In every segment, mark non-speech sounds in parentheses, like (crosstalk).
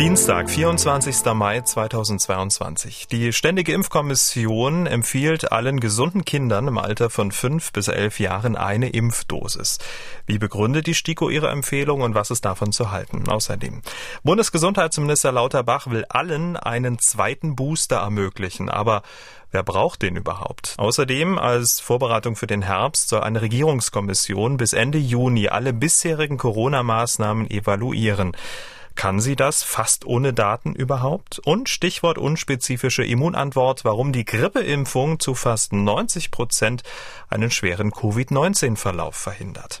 Dienstag, 24. Mai 2022. Die Ständige Impfkommission empfiehlt allen gesunden Kindern im Alter von fünf bis elf Jahren eine Impfdosis. Wie begründet die STIKO ihre Empfehlung und was ist davon zu halten? Außerdem, Bundesgesundheitsminister Lauterbach will allen einen zweiten Booster ermöglichen, aber Wer braucht den überhaupt? Außerdem, als Vorbereitung für den Herbst soll eine Regierungskommission bis Ende Juni alle bisherigen Corona-Maßnahmen evaluieren. Kann sie das fast ohne Daten überhaupt? Und Stichwort unspezifische Immunantwort, warum die Grippeimpfung zu fast 90 Prozent einen schweren Covid-19-Verlauf verhindert.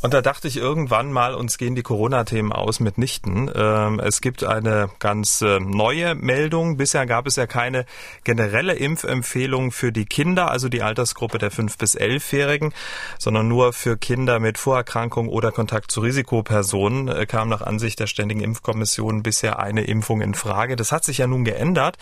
Und da dachte ich irgendwann mal, uns gehen die Corona-Themen aus mitnichten. Ähm, es gibt eine ganz äh, neue Meldung. Bisher gab es ja keine generelle Impfempfehlung für die Kinder, also die Altersgruppe der 5- bis 11-Jährigen, sondern nur für Kinder mit Vorerkrankung oder Kontakt zu Risikopersonen äh, kam nach Ansicht der Ständigen Impfkommission bisher eine Impfung in Frage. Das hat sich ja nun geändert.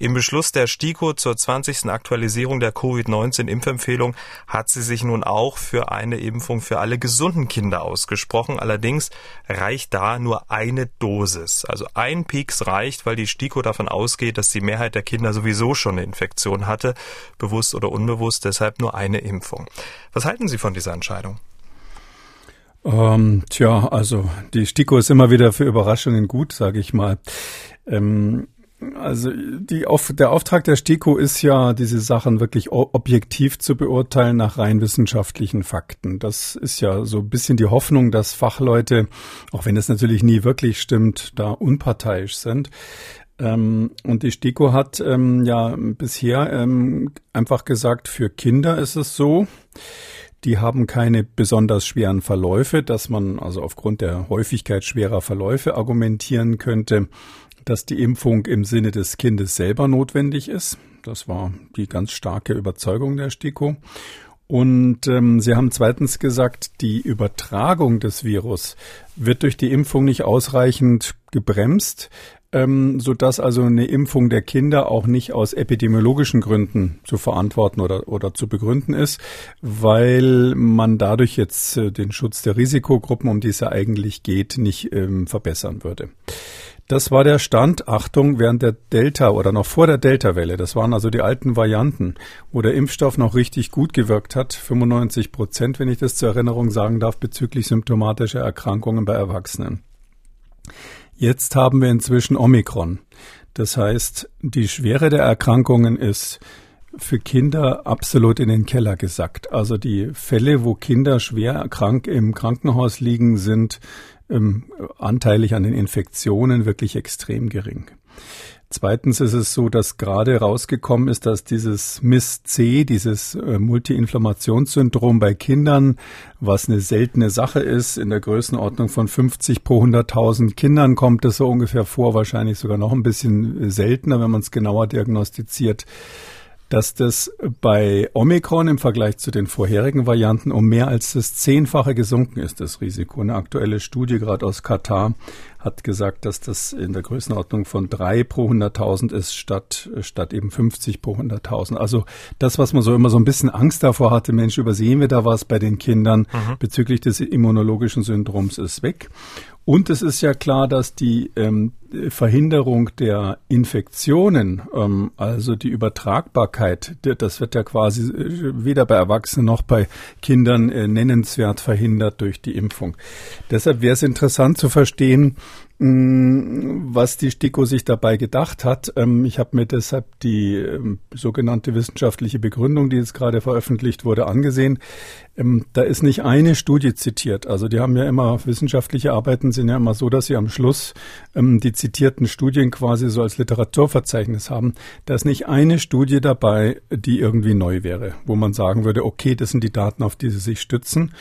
Im Beschluss der STIKO zur 20. Aktualisierung der Covid-19-Impfempfehlung hat sie sich nun auch für eine Impfung für alle gesunden Kinder ausgesprochen. Allerdings reicht da nur eine Dosis. Also ein Pieks reicht, weil die STIKO davon ausgeht, dass die Mehrheit der Kinder sowieso schon eine Infektion hatte, bewusst oder unbewusst, deshalb nur eine Impfung. Was halten Sie von dieser Entscheidung? Ähm, tja, also die STIKO ist immer wieder für Überraschungen gut, sage ich mal. Ähm, also die, der Auftrag der STIKO ist ja, diese Sachen wirklich objektiv zu beurteilen nach rein wissenschaftlichen Fakten. Das ist ja so ein bisschen die Hoffnung, dass Fachleute, auch wenn es natürlich nie wirklich stimmt, da unparteiisch sind. Ähm, und die STIKO hat ähm, ja bisher ähm, einfach gesagt, für Kinder ist es so, die haben keine besonders schweren Verläufe, dass man also aufgrund der Häufigkeit schwerer Verläufe argumentieren könnte, dass die Impfung im Sinne des Kindes selber notwendig ist. Das war die ganz starke Überzeugung der STIKO. Und ähm, Sie haben zweitens gesagt, die Übertragung des Virus wird durch die Impfung nicht ausreichend gebremst, ähm, sodass also eine Impfung der Kinder auch nicht aus epidemiologischen Gründen zu verantworten oder, oder zu begründen ist, weil man dadurch jetzt äh, den Schutz der Risikogruppen, um die es ja eigentlich geht, nicht ähm, verbessern würde. Das war der Stand, Achtung, während der Delta oder noch vor der Delta-Welle. Das waren also die alten Varianten, wo der Impfstoff noch richtig gut gewirkt hat. 95 Prozent, wenn ich das zur Erinnerung sagen darf, bezüglich symptomatischer Erkrankungen bei Erwachsenen. Jetzt haben wir inzwischen Omikron. Das heißt, die Schwere der Erkrankungen ist für Kinder absolut in den Keller gesackt. Also die Fälle, wo Kinder schwer krank im Krankenhaus liegen, sind ähm, anteilig an den Infektionen wirklich extrem gering. Zweitens ist es so, dass gerade rausgekommen ist, dass dieses MIS-C, dieses äh, Multiinflammationssyndrom bei Kindern, was eine seltene Sache ist, in der Größenordnung von 50 pro 100.000 Kindern kommt es so ungefähr vor, wahrscheinlich sogar noch ein bisschen seltener, wenn man es genauer diagnostiziert dass das bei Omikron im Vergleich zu den vorherigen Varianten um mehr als das Zehnfache gesunken ist, das Risiko. Eine aktuelle Studie gerade aus Katar hat gesagt, dass das in der Größenordnung von drei pro 100.000 ist, statt, statt eben 50 pro 100.000. Also das, was man so immer so ein bisschen Angst davor hatte, Mensch, übersehen wir da was bei den Kindern mhm. bezüglich des immunologischen Syndroms, ist weg. Und es ist ja klar, dass die ähm, Verhinderung der Infektionen, ähm, also die Übertragbarkeit, das wird ja quasi äh, weder bei Erwachsenen noch bei Kindern äh, nennenswert verhindert durch die Impfung. Deshalb wäre es interessant zu verstehen, Mm, was die STIKO sich dabei gedacht hat. Ähm, ich habe mir deshalb die ähm, sogenannte wissenschaftliche Begründung, die jetzt gerade veröffentlicht wurde, angesehen. Ähm, da ist nicht eine Studie zitiert. Also die haben ja immer, wissenschaftliche Arbeiten sind ja immer so, dass sie am Schluss die zitierten Studien quasi so als Literaturverzeichnis haben. Da ist nicht eine Studie dabei, die irgendwie neu wäre, wo man sagen würde, okay, das sind die Daten, auf die sie sich stützen.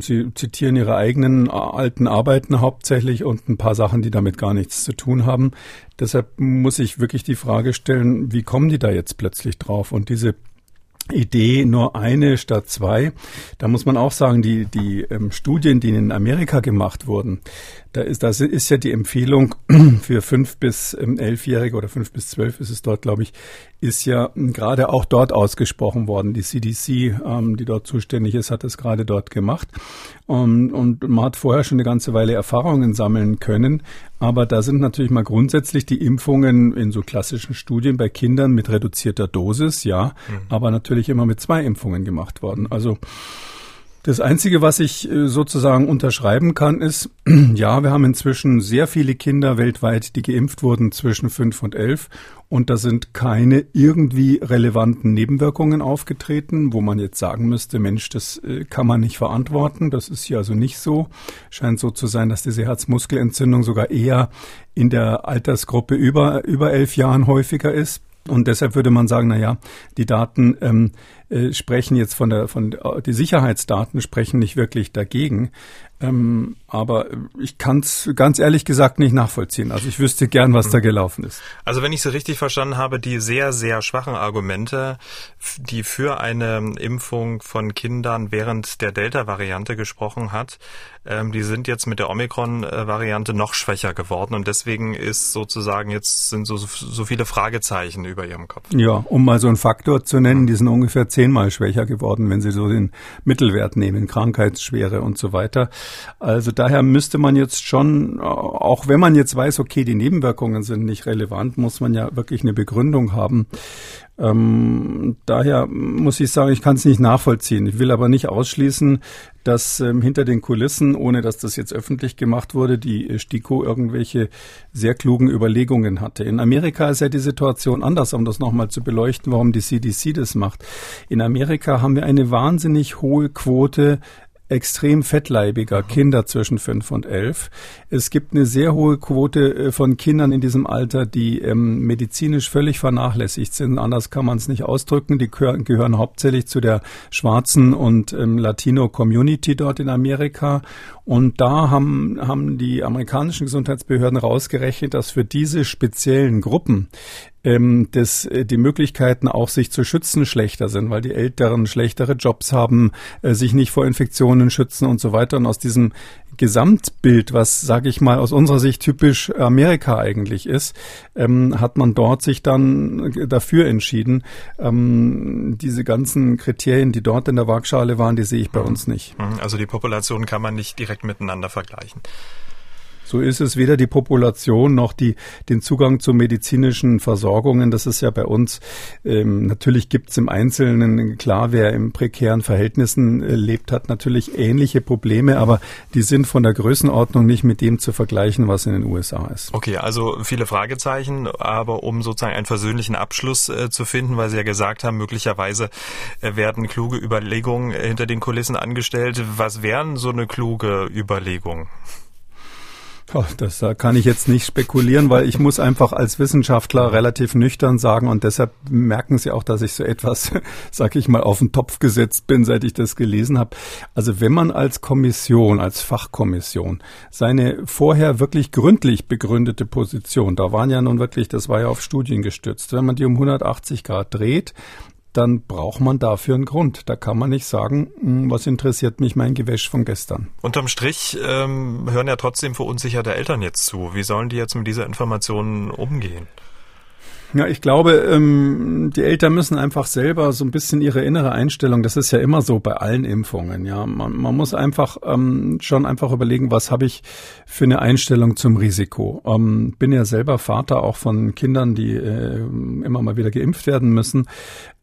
Sie zitieren ihre eigenen äh, alten Arbeiten hauptsächlich und ein paar Sachen, die damit gar nichts zu tun haben. Deshalb muss ich wirklich die Frage stellen, wie kommen die da jetzt plötzlich drauf? Und diese Idee nur eine statt zwei. Da muss man auch sagen, die, die ähm, Studien, die in Amerika gemacht wurden, da ist, das ist ja die Empfehlung (clears throat) für fünf bis ähm, elfjährige oder fünf bis zwölf ist es dort, glaube ich, ist ja ähm, gerade auch dort ausgesprochen worden. Die CDC, ähm, die dort zuständig ist, hat es gerade dort gemacht. Und, und man hat vorher schon eine ganze Weile Erfahrungen sammeln können. Aber da sind natürlich mal grundsätzlich die Impfungen in so klassischen Studien bei Kindern mit reduzierter Dosis, ja, mhm. aber natürlich immer mit zwei Impfungen gemacht worden. Also das Einzige, was ich äh, sozusagen unterschreiben kann, ist, (clears throat) ja, wir haben inzwischen sehr viele Kinder weltweit, die geimpft wurden zwischen fünf und elf. Und da sind keine irgendwie relevanten Nebenwirkungen aufgetreten, wo man jetzt sagen müsste, Mensch, das äh, kann man nicht verantworten. Das ist hier also nicht so. Scheint so zu sein, dass diese Herzmuskelentzündung sogar eher in der Altersgruppe über, über elf Jahren häufiger ist. Und deshalb würde man sagen, na ja, die Daten ähm, äh, sprechen jetzt von der, von die Sicherheitsdaten sprechen nicht wirklich dagegen. Ähm, aber ich kann es ganz ehrlich gesagt nicht nachvollziehen. Also ich wüsste gern, was da gelaufen ist. Also wenn ich Sie richtig verstanden habe, die sehr, sehr schwachen Argumente, die für eine Impfung von Kindern während der Delta-Variante gesprochen hat, ähm, die sind jetzt mit der Omikron-Variante noch schwächer geworden und deswegen ist sozusagen jetzt sind so, so viele Fragezeichen über Ihrem Kopf. Ja, um mal so einen Faktor zu nennen, die sind ungefähr zehnmal schwächer geworden, wenn Sie so den Mittelwert nehmen, Krankheitsschwere und so weiter. Also daher müsste man jetzt schon, auch wenn man jetzt weiß, okay, die Nebenwirkungen sind nicht relevant, muss man ja wirklich eine Begründung haben. Ähm, daher muss ich sagen, ich kann es nicht nachvollziehen. Ich will aber nicht ausschließen, dass ähm, hinter den Kulissen, ohne dass das jetzt öffentlich gemacht wurde, die STIKO irgendwelche sehr klugen Überlegungen hatte. In Amerika ist ja die Situation anders, um das nochmal zu beleuchten, warum die CDC das macht. In Amerika haben wir eine wahnsinnig hohe Quote extrem fettleibiger Kinder zwischen fünf und elf. Es gibt eine sehr hohe Quote äh, von Kindern in diesem Alter, die ähm, medizinisch völlig vernachlässigt sind. Anders kann man es nicht ausdrücken. Die gehören, gehören hauptsächlich zu der schwarzen und ähm, Latino-Community dort in Amerika. Und da haben, haben die amerikanischen Gesundheitsbehörden rausgerechnet, dass für diese speziellen Gruppen ähm, dass äh, die Möglichkeiten auch sich zu schützen schlechter sind, weil die Älteren schlechtere Jobs haben, äh, sich nicht vor Infektionen schützen und so weiter. Und aus diesem Gesamtbild, was, sage ich mal, aus unserer Sicht typisch Amerika eigentlich ist, ähm, hat man dort sich dann dafür entschieden. Ähm, diese ganzen Kriterien, die dort in der Waagschale waren, die sehe ich bei mhm. uns nicht. Mhm. Also die Population kann man nicht direkt miteinander vergleichen. So ist es weder die Population noch die, den Zugang zu medizinischen Versorgungen. Das ist ja bei uns, ähm, natürlich gibt es im Einzelnen, klar, wer in prekären Verhältnissen äh, lebt, hat natürlich ähnliche Probleme, aber die sind von der Größenordnung nicht mit dem zu vergleichen, was in den USA ist. Okay, also viele Fragezeichen, aber um sozusagen einen versöhnlichen Abschluss äh, zu finden, weil Sie ja gesagt haben, möglicherweise äh, werden kluge Überlegungen äh, hinter den Kulissen angestellt. Was wären so eine kluge Überlegung? Oh, das kann ich jetzt nicht spekulieren, weil ich muss einfach als Wissenschaftler relativ nüchtern sagen und deshalb merken Sie auch, dass ich so etwas, (laughs) sag ich mal, auf den Topf gesetzt bin, seit ich das gelesen habe. Also wenn man als Kommission, als Fachkommission seine vorher wirklich gründlich begründete Position, da waren ja nun wirklich, das war ja auf Studien gestützt, wenn man die um 180 Grad dreht, dann braucht man dafür einen Grund. Da kann man nicht sagen, hm, was interessiert mich mein Gewäsch von gestern. Unterm Strich ähm, hören ja trotzdem verunsicherte Eltern jetzt zu. Wie sollen die jetzt mit dieser Information umgehen? Ja, ich glaube, ähm, die Eltern müssen einfach selber so ein bisschen ihre innere Einstellung, das ist ja immer so bei allen Impfungen, ja. Man, man muss einfach ähm, schon einfach überlegen, was habe ich für eine Einstellung zum Risiko. Ähm, bin ja selber Vater auch von Kindern, die äh, immer mal wieder geimpft werden müssen.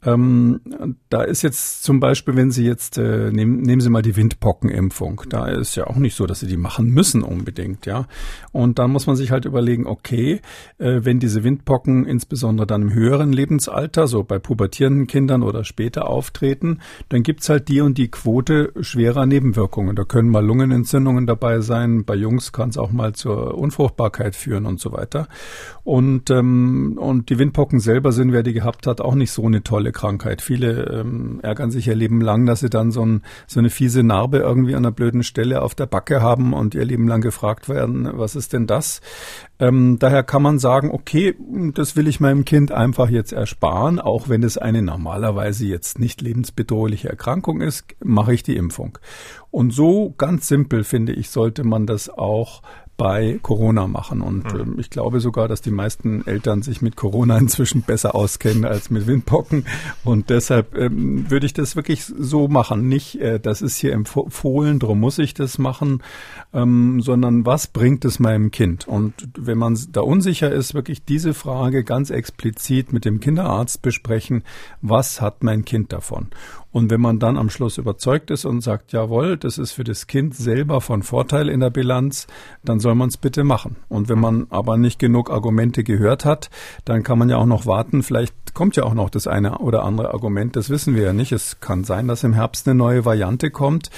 Ähm, da ist jetzt zum Beispiel, wenn Sie jetzt, äh, nehmen, nehmen Sie mal die Windpockenimpfung. Da ist ja auch nicht so, dass Sie die machen müssen unbedingt, ja. Und dann muss man sich halt überlegen, okay, äh, wenn diese Windpocken insbesondere dann im höheren Lebensalter, so bei pubertierenden Kindern oder später auftreten, dann gibt's halt die und die Quote schwerer Nebenwirkungen. Da können mal Lungenentzündungen dabei sein, bei Jungs kann es auch mal zur Unfruchtbarkeit führen und so weiter. Und, ähm, und die Windpocken selber sind, wer die gehabt hat, auch nicht so eine tolle Krankheit. Viele ähm, ärgern sich ihr Leben lang, dass sie dann so, ein, so eine fiese Narbe irgendwie an einer blöden Stelle auf der Backe haben und ihr Leben lang gefragt werden, was ist denn das? Ähm, daher kann man sagen, okay, das will ich meinem Kind einfach jetzt ersparen, auch wenn es eine normalerweise jetzt nicht lebensbedrohliche Erkrankung ist, mache ich die Impfung. Und so ganz simpel finde ich, sollte man das auch bei Corona machen. Und mhm. äh, ich glaube sogar, dass die meisten Eltern sich mit Corona (laughs) inzwischen besser auskennen als mit Windpocken. Und deshalb ähm, würde ich das wirklich so machen. Nicht, äh, das ist hier empfohlen, darum muss ich das machen, ähm, sondern was bringt es meinem Kind? Und wenn man da unsicher ist, wirklich diese Frage ganz explizit mit dem Kinderarzt besprechen, was hat mein Kind davon? Und wenn man dann am Schluss überzeugt ist und sagt, jawohl, das ist für das Kind selber von Vorteil in der Bilanz, dann soll man es bitte machen. Und wenn man aber nicht genug Argumente gehört hat, dann kann man ja auch noch warten. Vielleicht kommt ja auch noch das eine oder andere Argument. Das wissen wir ja nicht. Es kann sein, dass im Herbst eine neue Variante kommt,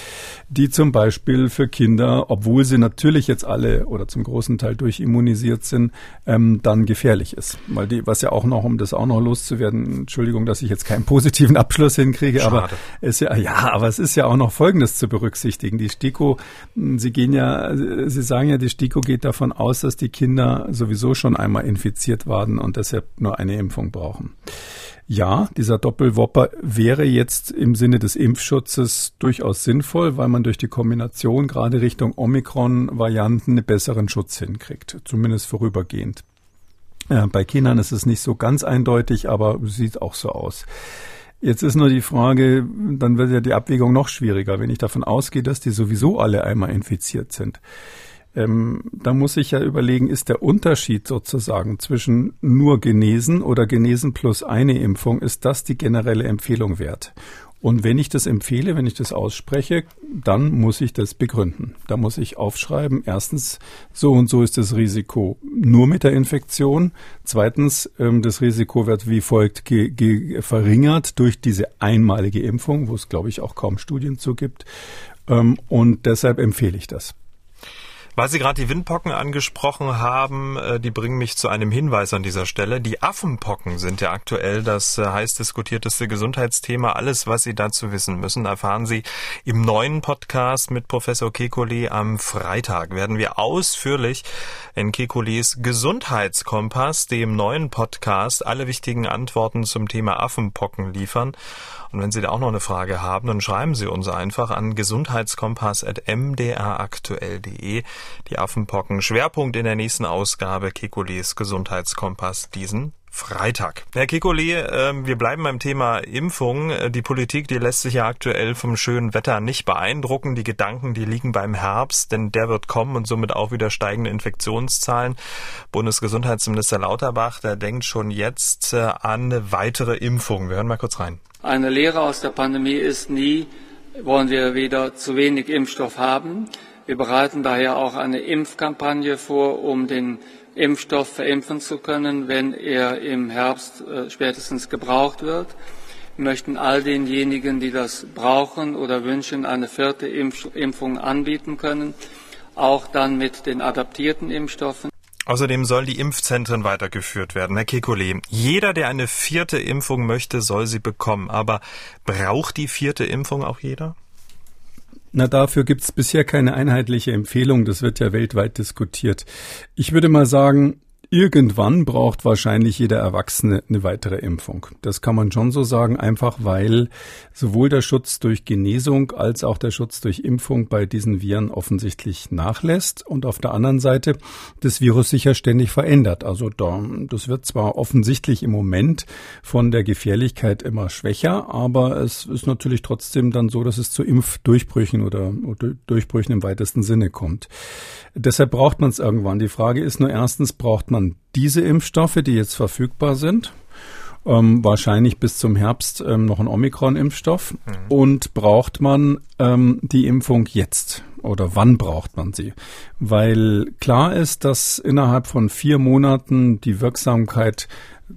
die zum Beispiel für Kinder, obwohl sie natürlich jetzt alle oder zum großen Teil durchimmunisiert sind, ähm, dann gefährlich ist. Weil die, was ja auch noch, um das auch noch loszuwerden, Entschuldigung, dass ich jetzt keinen positiven Abschluss hinkriege, aber ist ja, ja, aber es ist ja auch noch Folgendes zu berücksichtigen. Die STIKO, Sie gehen ja, Sie sagen ja, die STIKO geht davon aus, dass die Kinder sowieso schon einmal infiziert waren und deshalb nur eine Impfung brauchen. Ja, dieser Doppelwopper wäre jetzt im Sinne des Impfschutzes durchaus sinnvoll, weil man durch die Kombination gerade Richtung Omikron-Varianten einen besseren Schutz hinkriegt, zumindest vorübergehend. Äh, bei Kindern ist es nicht so ganz eindeutig, aber sieht auch so aus. Jetzt ist nur die Frage, dann wird ja die Abwägung noch schwieriger, wenn ich davon ausgehe, dass die sowieso alle einmal infiziert sind. Ähm, da muss ich ja überlegen, ist der Unterschied sozusagen zwischen nur genesen oder genesen plus eine Impfung, ist das die generelle Empfehlung wert? Und wenn ich das empfehle, wenn ich das ausspreche, dann muss ich das begründen. Da muss ich aufschreiben, erstens, so und so ist das Risiko nur mit der Infektion. Zweitens, ähm, das Risiko wird wie folgt verringert durch diese einmalige Impfung, wo es, glaube ich, auch kaum Studien zu gibt. Ähm, und deshalb empfehle ich das. Weil Sie gerade die Windpocken angesprochen haben, äh, die bringen mich zu einem Hinweis an dieser Stelle. Die Affenpocken sind ja aktuell das äh, heiß diskutierteste Gesundheitsthema. Alles, was Sie dazu wissen müssen, erfahren Sie im neuen Podcast mit Professor Kekulé am Freitag. Werden wir ausführlich in Kekules Gesundheitskompass, dem neuen Podcast, alle wichtigen Antworten zum Thema Affenpocken liefern. Und wenn Sie da auch noch eine Frage haben, dann schreiben Sie uns einfach an gesundheitskompass.mdraktuell.de. Die Affenpocken. Schwerpunkt in der nächsten Ausgabe Kekules Gesundheitskompass diesen Freitag. Herr Kikole, ähm, wir bleiben beim Thema Impfung. Äh, die Politik, die lässt sich ja aktuell vom schönen Wetter nicht beeindrucken. Die Gedanken, die liegen beim Herbst, denn der wird kommen und somit auch wieder steigende Infektionszahlen. Bundesgesundheitsminister Lauterbach, der denkt schon jetzt äh, an weitere Impfungen. Wir hören mal kurz rein. Eine Lehre aus der Pandemie ist nie, wollen wir wieder zu wenig Impfstoff haben. Wir bereiten daher auch eine Impfkampagne vor, um den Impfstoff verimpfen zu können, wenn er im Herbst äh, spätestens gebraucht wird. Wir möchten all denjenigen, die das brauchen oder wünschen, eine vierte Impf Impfung anbieten können, auch dann mit den adaptierten Impfstoffen. Außerdem sollen die Impfzentren weitergeführt werden. Herr Kekulé, jeder, der eine vierte Impfung möchte, soll sie bekommen. Aber braucht die vierte Impfung auch jeder? Na, dafür gibt's bisher keine einheitliche Empfehlung. Das wird ja weltweit diskutiert. Ich würde mal sagen, Irgendwann braucht wahrscheinlich jeder Erwachsene eine weitere Impfung. Das kann man schon so sagen, einfach weil sowohl der Schutz durch Genesung als auch der Schutz durch Impfung bei diesen Viren offensichtlich nachlässt und auf der anderen Seite das Virus sich ja ständig verändert. Also da, das wird zwar offensichtlich im Moment von der Gefährlichkeit immer schwächer, aber es ist natürlich trotzdem dann so, dass es zu Impfdurchbrüchen oder, oder Durchbrüchen im weitesten Sinne kommt. Deshalb braucht man es irgendwann. Die Frage ist nur erstens, braucht man diese Impfstoffe, die jetzt verfügbar sind? Ähm, wahrscheinlich bis zum Herbst ähm, noch ein Omikron-Impfstoff. Mhm. Und braucht man ähm, die Impfung jetzt? Oder wann braucht man sie? Weil klar ist, dass innerhalb von vier Monaten die Wirksamkeit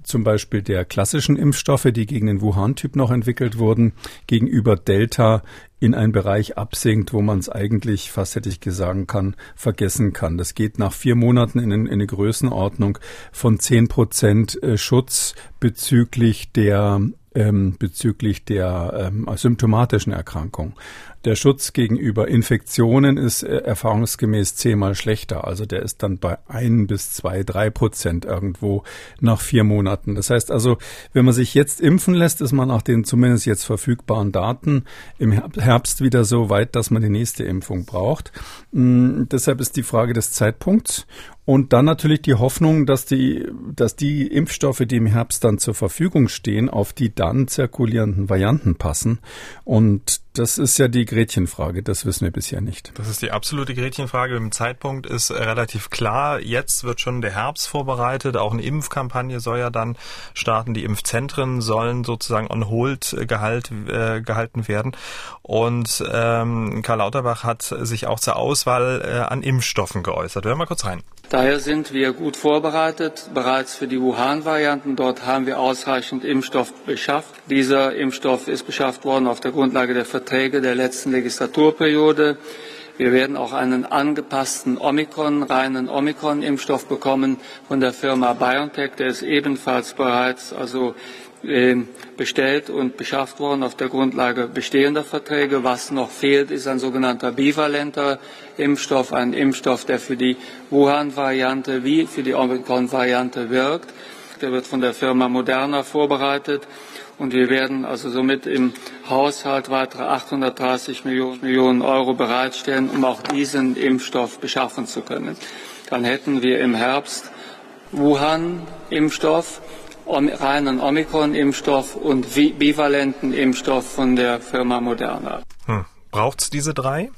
zum Beispiel der klassischen Impfstoffe, die gegen den Wuhan-Typ noch entwickelt wurden, gegenüber Delta in einen Bereich absinkt, wo man es eigentlich, fast hätte ich gesagt kann, vergessen kann. Das geht nach vier Monaten in, in eine Größenordnung von zehn Prozent äh, Schutz bezüglich der ähm, bezüglich der ähm, symptomatischen Erkrankung. Der Schutz gegenüber Infektionen ist äh, erfahrungsgemäß zehnmal schlechter. Also der ist dann bei ein bis zwei, drei Prozent irgendwo nach vier Monaten. Das heißt also, wenn man sich jetzt impfen lässt, ist man nach den zumindest jetzt verfügbaren Daten im Herbst wieder so weit, dass man die nächste Impfung braucht. Mm, deshalb ist die Frage des Zeitpunkts und dann natürlich die Hoffnung, dass die, dass die Impfstoffe, die im Herbst dann zur Verfügung stehen, auf die dann zirkulierenden Varianten passen. Und das ist ja die Gretchenfrage. Das wissen wir bisher nicht. Das ist die absolute Gretchenfrage. Im Zeitpunkt ist relativ klar. Jetzt wird schon der Herbst vorbereitet. Auch eine Impfkampagne soll ja dann starten. Die Impfzentren sollen sozusagen on hold gehalt, äh, gehalten werden. Und ähm, Karl Lauterbach hat sich auch zur Auswahl äh, an Impfstoffen geäußert. Hören wir mal kurz rein. Daher sind wir gut vorbereitet, bereits für die Wuhan-Varianten. Dort haben wir ausreichend Impfstoff beschafft. Dieser Impfstoff ist beschafft worden auf der Grundlage der Verträge der letzten Legislaturperiode. Wir werden auch einen angepassten Omikron, reinen Omikron-Impfstoff bekommen von der Firma BioNTech. Der ist ebenfalls bereits also bestellt und beschafft worden auf der Grundlage bestehender Verträge. Was noch fehlt, ist ein sogenannter bivalenter Impfstoff, ein Impfstoff, der für die Wuhan-Variante wie für die Omikron-Variante wirkt. Der wird von der Firma Moderna vorbereitet und wir werden also somit im Haushalt weitere 830 Millionen Euro bereitstellen, um auch diesen Impfstoff beschaffen zu können. Dann hätten wir im Herbst Wuhan-Impfstoff reinen Omikron-Impfstoff und bivalenten Impfstoff von der Firma Moderna. Hm. Braucht es diese drei?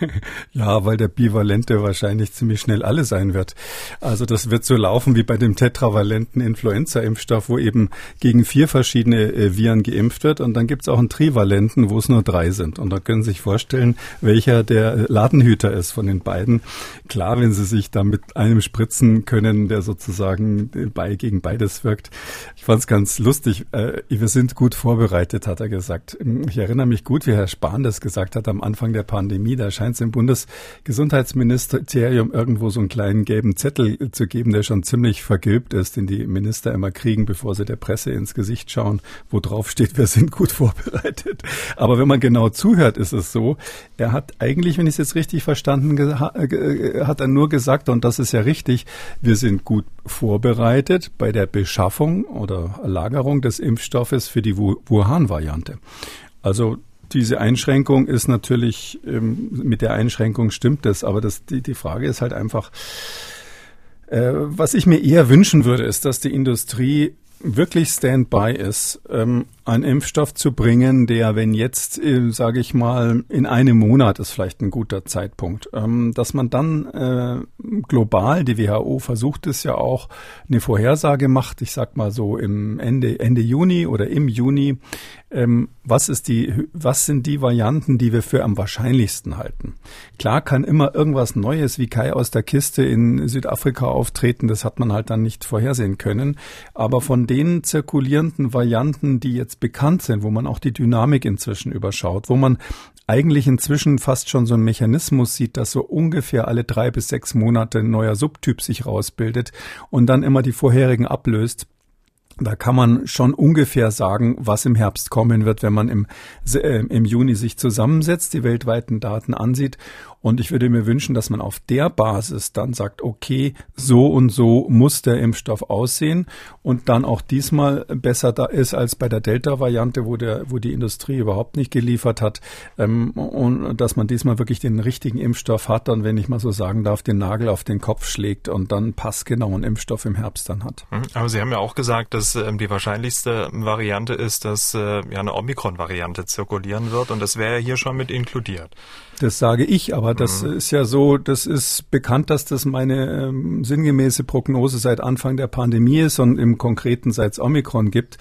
(laughs) ja, weil der Bivalente wahrscheinlich ziemlich schnell alle sein wird. Also das wird so laufen wie bei dem tetravalenten Influenza-Impfstoff, wo eben gegen vier verschiedene äh, Viren geimpft wird. Und dann gibt es auch einen Trivalenten, wo es nur drei sind. Und da können Sie sich vorstellen, welcher der Ladenhüter ist von den beiden. Klar, wenn Sie sich da mit einem spritzen können, der sozusagen bei, gegen beides wirkt. Ich fand es ganz lustig. Äh, wir sind gut vorbereitet, hat er gesagt. Ich erinnere mich gut, wie Herr Spahn das gesagt hat am Anfang der Pandemie Pandemie. Da scheint es im Bundesgesundheitsministerium irgendwo so einen kleinen gelben Zettel zu geben, der schon ziemlich vergilbt ist, den die Minister immer kriegen, bevor sie der Presse ins Gesicht schauen, wo drauf steht, (laughs) wir sind gut vorbereitet. Aber wenn man genau zuhört, ist es so, er hat eigentlich, wenn ich es jetzt richtig verstanden hat er nur gesagt, und das ist ja richtig, wir sind gut vorbereitet bei der Beschaffung oder Lagerung des Impfstoffes für die Wuhan-Variante. Also diese Einschränkung ist natürlich, ähm, mit der Einschränkung stimmt das, aber das, die, die Frage ist halt einfach, äh, was ich mir eher wünschen würde, ist, dass die Industrie wirklich Standby ist, ähm, einen Impfstoff zu bringen, der, wenn jetzt, äh, sage ich mal, in einem Monat ist vielleicht ein guter Zeitpunkt, ähm, dass man dann äh, global, die WHO versucht es ja auch, eine Vorhersage macht, ich sag mal so im Ende, Ende Juni oder im Juni, ähm, was ist die, was sind die Varianten, die wir für am wahrscheinlichsten halten? Klar kann immer irgendwas Neues wie Kai aus der Kiste in Südafrika auftreten, das hat man halt dann nicht vorhersehen können. Aber von den zirkulierenden Varianten, die jetzt bekannt sind, wo man auch die Dynamik inzwischen überschaut, wo man eigentlich inzwischen fast schon so einen Mechanismus sieht, dass so ungefähr alle drei bis sechs Monate ein neuer Subtyp sich rausbildet und dann immer die vorherigen ablöst, da kann man schon ungefähr sagen, was im Herbst kommen wird, wenn man im, äh, im Juni sich zusammensetzt, die weltweiten Daten ansieht und ich würde mir wünschen, dass man auf der Basis dann sagt, okay, so und so muss der Impfstoff aussehen und dann auch diesmal besser da ist als bei der Delta-Variante, wo der, wo die Industrie überhaupt nicht geliefert hat. Ähm, und dass man diesmal wirklich den richtigen Impfstoff hat und wenn ich mal so sagen darf, den Nagel auf den Kopf schlägt und dann passgenau einen Impfstoff im Herbst dann hat. Mhm. Aber Sie haben ja auch gesagt, dass ähm, die wahrscheinlichste Variante ist, dass äh, ja eine Omikron-Variante zirkulieren wird und das wäre ja hier schon mit inkludiert. Das sage ich, aber das mhm. ist ja so, das ist bekannt, dass das meine ähm, sinngemäße Prognose seit Anfang der Pandemie ist und im Konkreten seit Omikron gibt,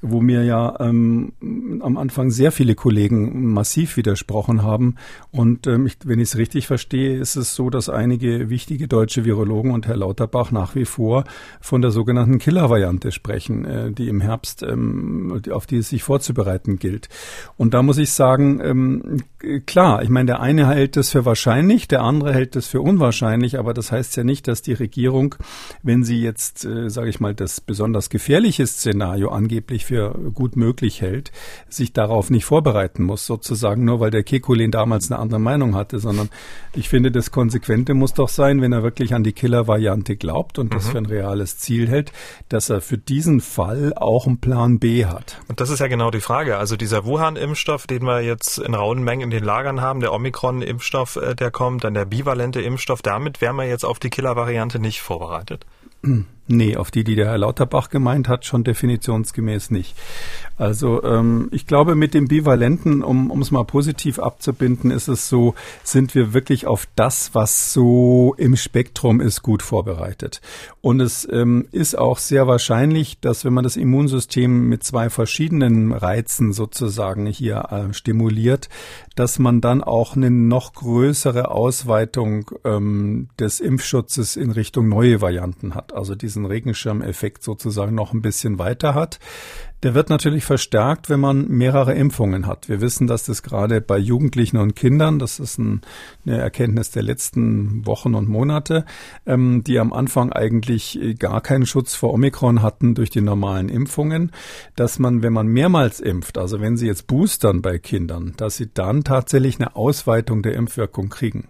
wo mir ja ähm, am Anfang sehr viele Kollegen massiv widersprochen haben. Und ähm, ich, wenn ich es richtig verstehe, ist es so, dass einige wichtige deutsche Virologen und Herr Lauterbach nach wie vor von der sogenannten Killer-Variante sprechen, äh, die im Herbst, ähm, auf die es sich vorzubereiten gilt. Und da muss ich sagen, ähm, klar, ich meine, der eine hält es für wahrscheinlich, der andere hält es für unwahrscheinlich, aber das heißt ja nicht, dass die Regierung, wenn sie jetzt, äh, sage ich mal, das besonders gefährliche Szenario angeblich für gut möglich hält, sich darauf nicht vorbereiten muss, sozusagen nur weil der Kekulin damals eine andere Meinung hatte, sondern ich finde, das Konsequente muss doch sein, wenn er wirklich an die Killer-Variante glaubt und mhm. das für ein reales Ziel hält, dass er für diesen Fall auch einen Plan B hat. Und das ist ja genau die Frage. Also dieser Wuhan-Impfstoff, den wir jetzt in rauen Mengen in den Lagern haben, der Omikron-Impfstoff, äh, der kommt, dann der bivalente Impfstoff, damit wären wir jetzt auf die Killer-Variante nicht vorbereitet. Nee, auf die, die der Herr Lauterbach gemeint hat, schon definitionsgemäß nicht. Also ähm, ich glaube, mit dem Bivalenten, um es mal positiv abzubinden, ist es so, sind wir wirklich auf das, was so im Spektrum ist, gut vorbereitet. Und es ähm, ist auch sehr wahrscheinlich, dass wenn man das Immunsystem mit zwei verschiedenen Reizen sozusagen hier äh, stimuliert, dass man dann auch eine noch größere Ausweitung ähm, des Impfschutzes in Richtung neue Varianten hat. Also diesen Regenschirmeffekt sozusagen noch ein bisschen weiter hat. Der wird natürlich verstärkt, wenn man mehrere Impfungen hat. Wir wissen, dass das gerade bei Jugendlichen und Kindern, das ist ein, eine Erkenntnis der letzten Wochen und Monate, ähm, die am Anfang eigentlich gar keinen Schutz vor Omikron hatten durch die normalen Impfungen, dass man, wenn man mehrmals impft, also wenn Sie jetzt boostern bei Kindern, dass Sie dann tatsächlich eine Ausweitung der Impfwirkung kriegen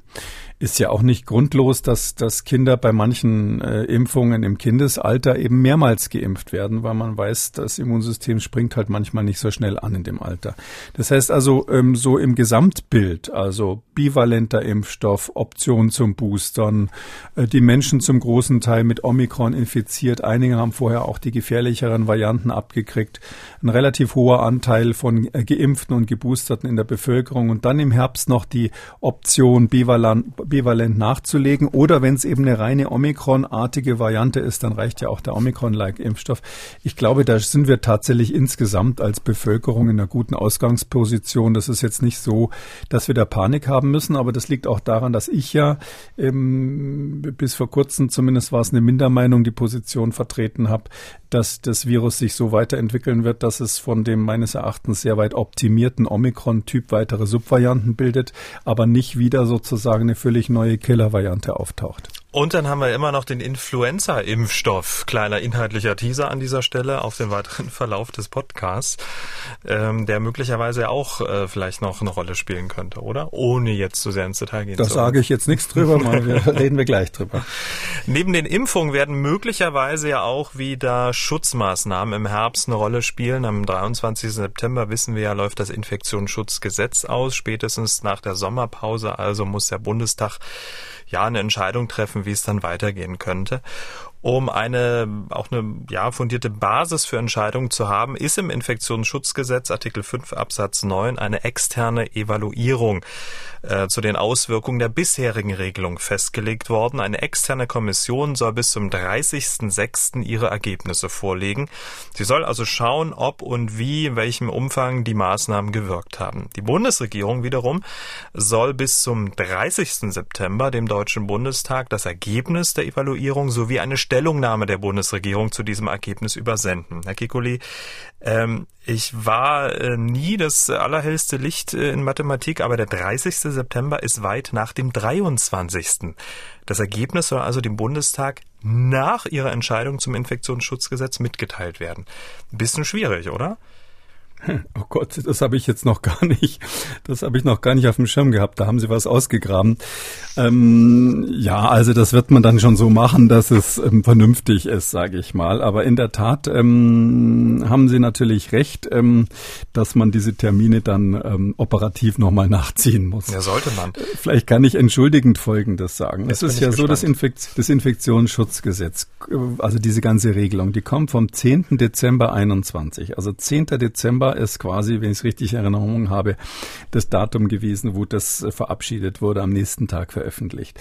ist ja auch nicht grundlos, dass, dass Kinder bei manchen äh, Impfungen im Kindesalter eben mehrmals geimpft werden, weil man weiß, das Immunsystem springt halt manchmal nicht so schnell an in dem Alter. Das heißt also, ähm, so im Gesamtbild, also bivalenter Impfstoff, Option zum Boostern, äh, die Menschen zum großen Teil mit Omikron infiziert, einige haben vorher auch die gefährlicheren Varianten abgekriegt, ein relativ hoher Anteil von äh, Geimpften und Geboosterten in der Bevölkerung und dann im Herbst noch die Option bivalent bivalent nachzulegen. Oder wenn es eben eine reine Omikron-artige Variante ist, dann reicht ja auch der Omikron-like-Impfstoff. Ich glaube, da sind wir tatsächlich insgesamt als Bevölkerung in einer guten Ausgangsposition. Das ist jetzt nicht so, dass wir da Panik haben müssen, aber das liegt auch daran, dass ich ja ähm, bis vor kurzem zumindest war es eine Mindermeinung, die Position vertreten habe, dass das Virus sich so weiterentwickeln wird, dass es von dem meines Erachtens sehr weit optimierten Omikron-Typ weitere Subvarianten bildet, aber nicht wieder sozusagen eine völlig neue Killer-Variante auftaucht. Und dann haben wir immer noch den Influenza-Impfstoff. Kleiner inhaltlicher Teaser an dieser Stelle auf den weiteren (laughs) Verlauf des Podcasts, ähm, der möglicherweise auch äh, vielleicht noch eine Rolle spielen könnte, oder? Ohne jetzt zu sehr ins Detail gehen das zu Das sage ich jetzt nichts drüber, mal wir, (laughs) reden wir gleich drüber. Neben den Impfungen werden möglicherweise ja auch wieder Schutzmaßnahmen im Herbst eine Rolle spielen. Am 23. September wissen wir ja, läuft das Infektionsschutzgesetz aus. Spätestens nach der Sommerpause also muss der Bundestag ja eine Entscheidung treffen, wie es dann weitergehen könnte um eine auch eine ja fundierte Basis für Entscheidungen zu haben, ist im Infektionsschutzgesetz Artikel 5 Absatz 9 eine externe Evaluierung äh, zu den Auswirkungen der bisherigen Regelung festgelegt worden. Eine externe Kommission soll bis zum 30.06. ihre Ergebnisse vorlegen. Sie soll also schauen, ob und wie, in welchem Umfang die Maßnahmen gewirkt haben. Die Bundesregierung wiederum soll bis zum 30. September dem Deutschen Bundestag das Ergebnis der Evaluierung sowie eine Stellungnahme der Bundesregierung zu diesem Ergebnis übersenden. Herr Kikuli, ähm, ich war äh, nie das allerhellste Licht äh, in Mathematik, aber der 30. September ist weit nach dem 23. Das Ergebnis soll also dem Bundestag nach ihrer Entscheidung zum Infektionsschutzgesetz mitgeteilt werden. Bisschen schwierig, oder? (laughs) Oh Gott, das habe ich jetzt noch gar nicht, das habe ich noch gar nicht auf dem Schirm gehabt. Da haben Sie was ausgegraben. Ähm, ja, also das wird man dann schon so machen, dass es ähm, vernünftig ist, sage ich mal. Aber in der Tat ähm, haben Sie natürlich recht, ähm, dass man diese Termine dann ähm, operativ nochmal nachziehen muss. Ja, sollte man. Vielleicht kann ich entschuldigend Folgendes sagen. Jetzt es ist ja so, das, Infekt das Infektionsschutzgesetz, also diese ganze Regelung, die kommt vom 10. Dezember 21. Also 10. Dezember ist quasi, wenn ich es richtig in Erinnerung habe, das Datum gewesen, wo das äh, verabschiedet wurde, am nächsten Tag veröffentlicht.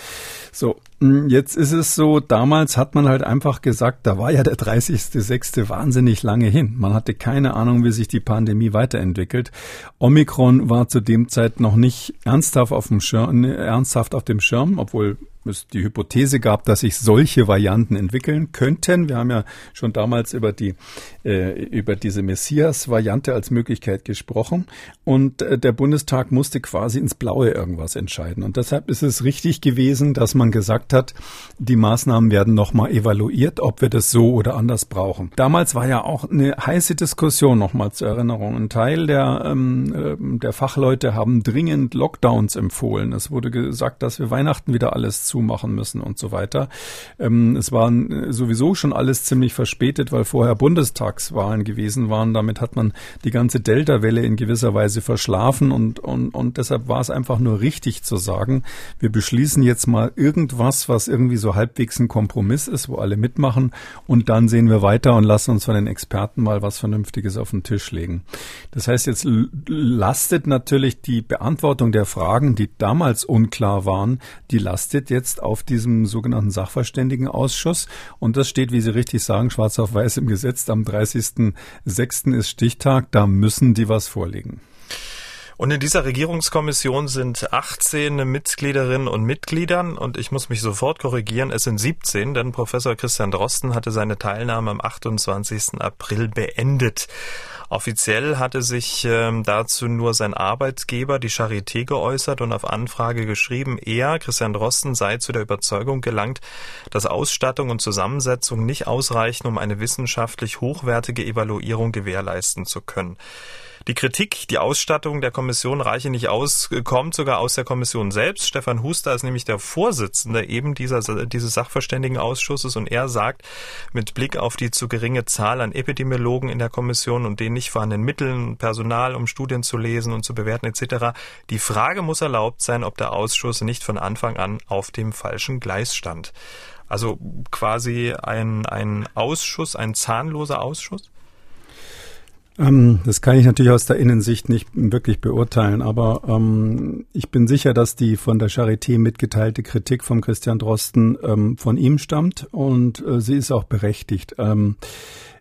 So, hm, jetzt ist es so, damals hat man halt einfach gesagt, da war ja der 30.06. wahnsinnig lange hin. Man hatte keine Ahnung, wie sich die Pandemie weiterentwickelt. Omikron war zu dem Zeit noch nicht ernsthaft auf dem Schirm, ernsthaft auf dem Schirm, obwohl es die Hypothese gab, dass sich solche Varianten entwickeln könnten. Wir haben ja schon damals über die äh, über diese Messias-Variante als Möglichkeit gesprochen und äh, der Bundestag musste quasi ins Blaue irgendwas entscheiden und deshalb ist es richtig gewesen, dass man gesagt hat, die Maßnahmen werden nochmal evaluiert, ob wir das so oder anders brauchen. Damals war ja auch eine heiße Diskussion nochmal zur Erinnerung. Ein Teil der ähm, äh, der Fachleute haben dringend Lockdowns empfohlen. Es wurde gesagt, dass wir Weihnachten wieder alles zumachen müssen und so weiter. Ähm, es waren sowieso schon alles ziemlich verspätet, weil vorher Bundestagswahlen gewesen waren. Damit hat man die ganze Delta-Welle in gewisser Weise verschlafen und, und, und deshalb war es einfach nur richtig zu sagen, wir beschließen jetzt mal irgendwas, was irgendwie so halbwegs ein Kompromiss ist, wo alle mitmachen und dann sehen wir weiter und lassen uns von den Experten mal was Vernünftiges auf den Tisch legen. Das heißt, jetzt lastet natürlich die Beantwortung der Fragen, die damals unklar waren, die lastet jetzt auf diesem sogenannten Sachverständigenausschuss. Und das steht, wie Sie richtig sagen, schwarz auf weiß im Gesetz. Am 30.06. ist Stichtag. Da müssen die was vorlegen. Und in dieser Regierungskommission sind 18 Mitgliederinnen und Mitgliedern und ich muss mich sofort korrigieren, es sind 17, denn Professor Christian Drosten hatte seine Teilnahme am 28. April beendet. Offiziell hatte sich ähm, dazu nur sein Arbeitgeber, die Charité, geäußert und auf Anfrage geschrieben, er, Christian Drosten, sei zu der Überzeugung gelangt, dass Ausstattung und Zusammensetzung nicht ausreichen, um eine wissenschaftlich hochwertige Evaluierung gewährleisten zu können. Die Kritik, die Ausstattung der Kommission reiche nicht aus, kommt sogar aus der Kommission selbst. Stefan Huster ist nämlich der Vorsitzende eben dieser, dieses Sachverständigenausschusses und er sagt, mit Blick auf die zu geringe Zahl an Epidemiologen in der Kommission und den nicht vorhandenen Mitteln, Personal, um Studien zu lesen und zu bewerten etc., die Frage muss erlaubt sein, ob der Ausschuss nicht von Anfang an auf dem falschen Gleis stand. Also quasi ein, ein Ausschuss, ein zahnloser Ausschuss? Ähm, das kann ich natürlich aus der Innensicht nicht wirklich beurteilen, aber ähm, ich bin sicher, dass die von der Charité mitgeteilte Kritik von Christian Drosten ähm, von ihm stammt und äh, sie ist auch berechtigt.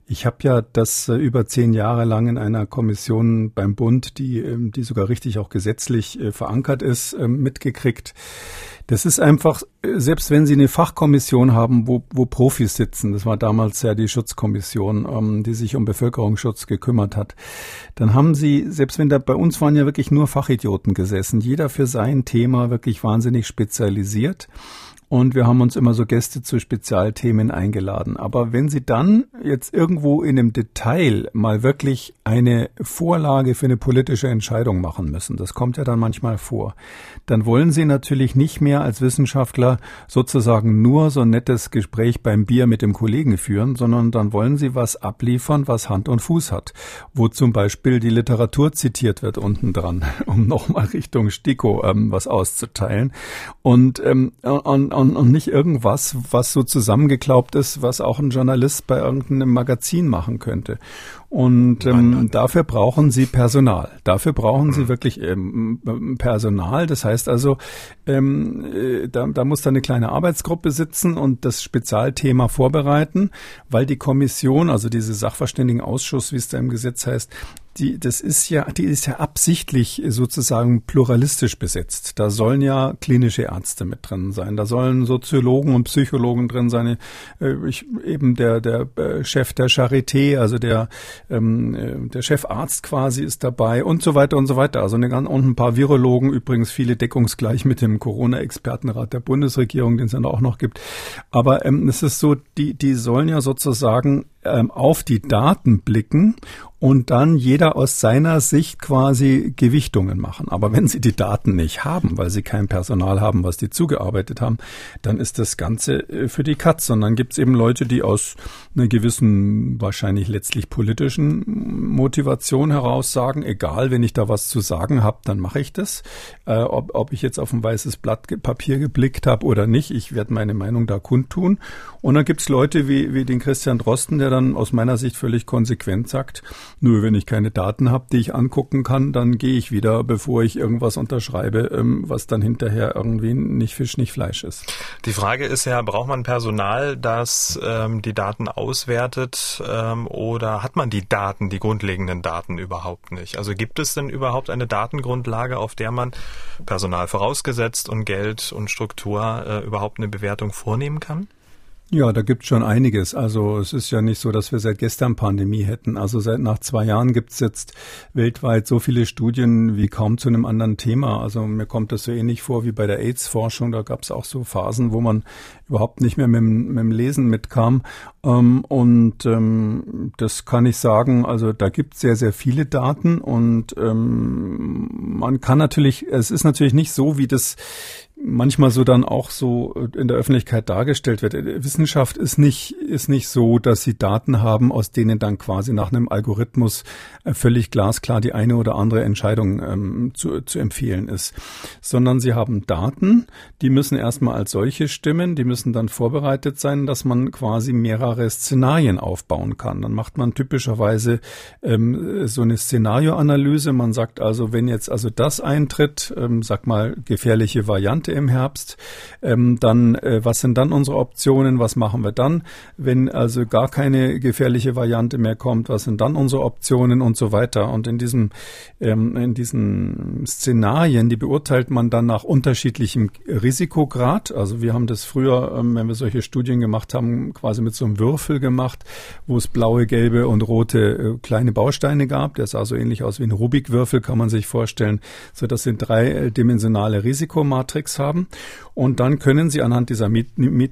Ähm, ich habe ja das äh, über zehn Jahre lang in einer Kommission beim Bund, die, ähm, die sogar richtig auch gesetzlich äh, verankert ist, äh, mitgekriegt. Das ist einfach, äh, selbst wenn Sie eine Fachkommission haben, wo, wo Profis sitzen, das war damals ja die Schutzkommission, ähm, die sich um Bevölkerungsschutz gekümmert hat, dann haben Sie, selbst wenn da bei uns waren ja wirklich nur Fachidioten gesessen, jeder für sein Thema wirklich wahnsinnig spezialisiert. Und wir haben uns immer so Gäste zu Spezialthemen eingeladen. Aber wenn Sie dann jetzt irgendwo in einem Detail mal wirklich eine Vorlage für eine politische Entscheidung machen müssen, das kommt ja dann manchmal vor, dann wollen Sie natürlich nicht mehr als Wissenschaftler sozusagen nur so ein nettes Gespräch beim Bier mit dem Kollegen führen, sondern dann wollen Sie was abliefern, was Hand und Fuß hat, wo zum Beispiel die Literatur zitiert wird unten dran, (laughs) um nochmal Richtung Stiko ähm, was auszuteilen. Und, ähm, und und, und nicht irgendwas, was so zusammengeklaubt ist, was auch ein Journalist bei irgendeinem Magazin machen könnte. Und ähm, dafür brauchen sie Personal. Dafür brauchen sie mhm. wirklich ähm, Personal. Das heißt also, ähm, äh, da, da muss da eine kleine Arbeitsgruppe sitzen und das Spezialthema vorbereiten, weil die Kommission, also diese Sachverständigenausschuss, wie es da im Gesetz heißt, die, das ist ja, die ist ja absichtlich sozusagen pluralistisch besetzt. Da sollen ja klinische Ärzte mit drin sein, da sollen Soziologen und Psychologen drin sein. Äh, ich, eben der, der äh, Chef der Charité, also der, ähm, äh, der Chefarzt quasi ist dabei und so weiter und so weiter. Also eine, und ein paar Virologen, übrigens viele deckungsgleich mit dem Corona-Expertenrat der Bundesregierung, den es dann auch noch gibt. Aber ähm, es ist so, die, die sollen ja sozusagen ähm, auf die Daten blicken und dann jeder aus seiner Sicht quasi Gewichtungen machen. Aber wenn Sie die Daten nicht haben, weil Sie kein Personal haben, was die zugearbeitet haben, dann ist das Ganze äh, für die Katz. Und dann gibt es eben Leute, die aus einer gewissen, wahrscheinlich letztlich politischen Motivation heraus sagen, egal, wenn ich da was zu sagen habe, dann mache ich das. Äh, ob, ob ich jetzt auf ein weißes Blatt Papier geblickt habe oder nicht, ich werde meine Meinung da kundtun. Und dann gibt es Leute wie, wie den Christian Drosten, der dann aus meiner Sicht völlig konsequent sagt, nur wenn ich keine Daten habe, die ich angucken kann, dann gehe ich wieder, bevor ich irgendwas unterschreibe, ähm, was dann hinterher irgendwie nicht Fisch, nicht Fleisch ist. Die Frage ist ja, braucht man Personal, das ähm, die Daten auswertet ähm, oder hat man die Daten, die grundlegenden Daten überhaupt nicht? Also gibt es denn überhaupt eine Datengrundlage, auf der man Personal vorausgesetzt und Geld und Struktur äh, überhaupt eine Bewertung vornehmen kann? Ja, da gibt es schon einiges. Also es ist ja nicht so, dass wir seit gestern Pandemie hätten. Also seit nach zwei Jahren gibt es jetzt weltweit so viele Studien wie kaum zu einem anderen Thema. Also mir kommt das so ähnlich vor wie bei der AIDS-Forschung. Da gab es auch so Phasen, wo man überhaupt nicht mehr mit, mit dem Lesen mitkam. Ähm, und ähm, das kann ich sagen, also da gibt es sehr, sehr viele Daten und ähm, man kann natürlich, es ist natürlich nicht so, wie das manchmal so dann auch so in der Öffentlichkeit dargestellt wird. Wissenschaft ist nicht, ist nicht so, dass sie Daten haben, aus denen dann quasi nach einem Algorithmus äh, völlig glasklar die eine oder andere Entscheidung ähm, zu, zu empfehlen ist, sondern sie haben Daten, die müssen erstmal als solche stimmen, die müssen dann vorbereitet sein, dass man quasi mehrere Szenarien aufbauen kann. Dann macht man typischerweise ähm, so eine Szenarioanalyse. Man sagt also, wenn jetzt also das eintritt, ähm, sag mal gefährliche Variante, im Herbst. Ähm, dann, äh, was sind dann unsere Optionen? Was machen wir dann? Wenn also gar keine gefährliche Variante mehr kommt, was sind dann unsere Optionen und so weiter? Und in diesem, ähm, in diesen Szenarien, die beurteilt man dann nach unterschiedlichem Risikograd. Also wir haben das früher, ähm, wenn wir solche Studien gemacht haben, quasi mit so einem Würfel gemacht, wo es blaue, gelbe und rote äh, kleine Bausteine gab. Der sah so ähnlich aus wie ein Rubik-Würfel, kann man sich vorstellen. So, das sind dreidimensionale Risikomatrix haben. Und dann können Sie anhand dieser Mit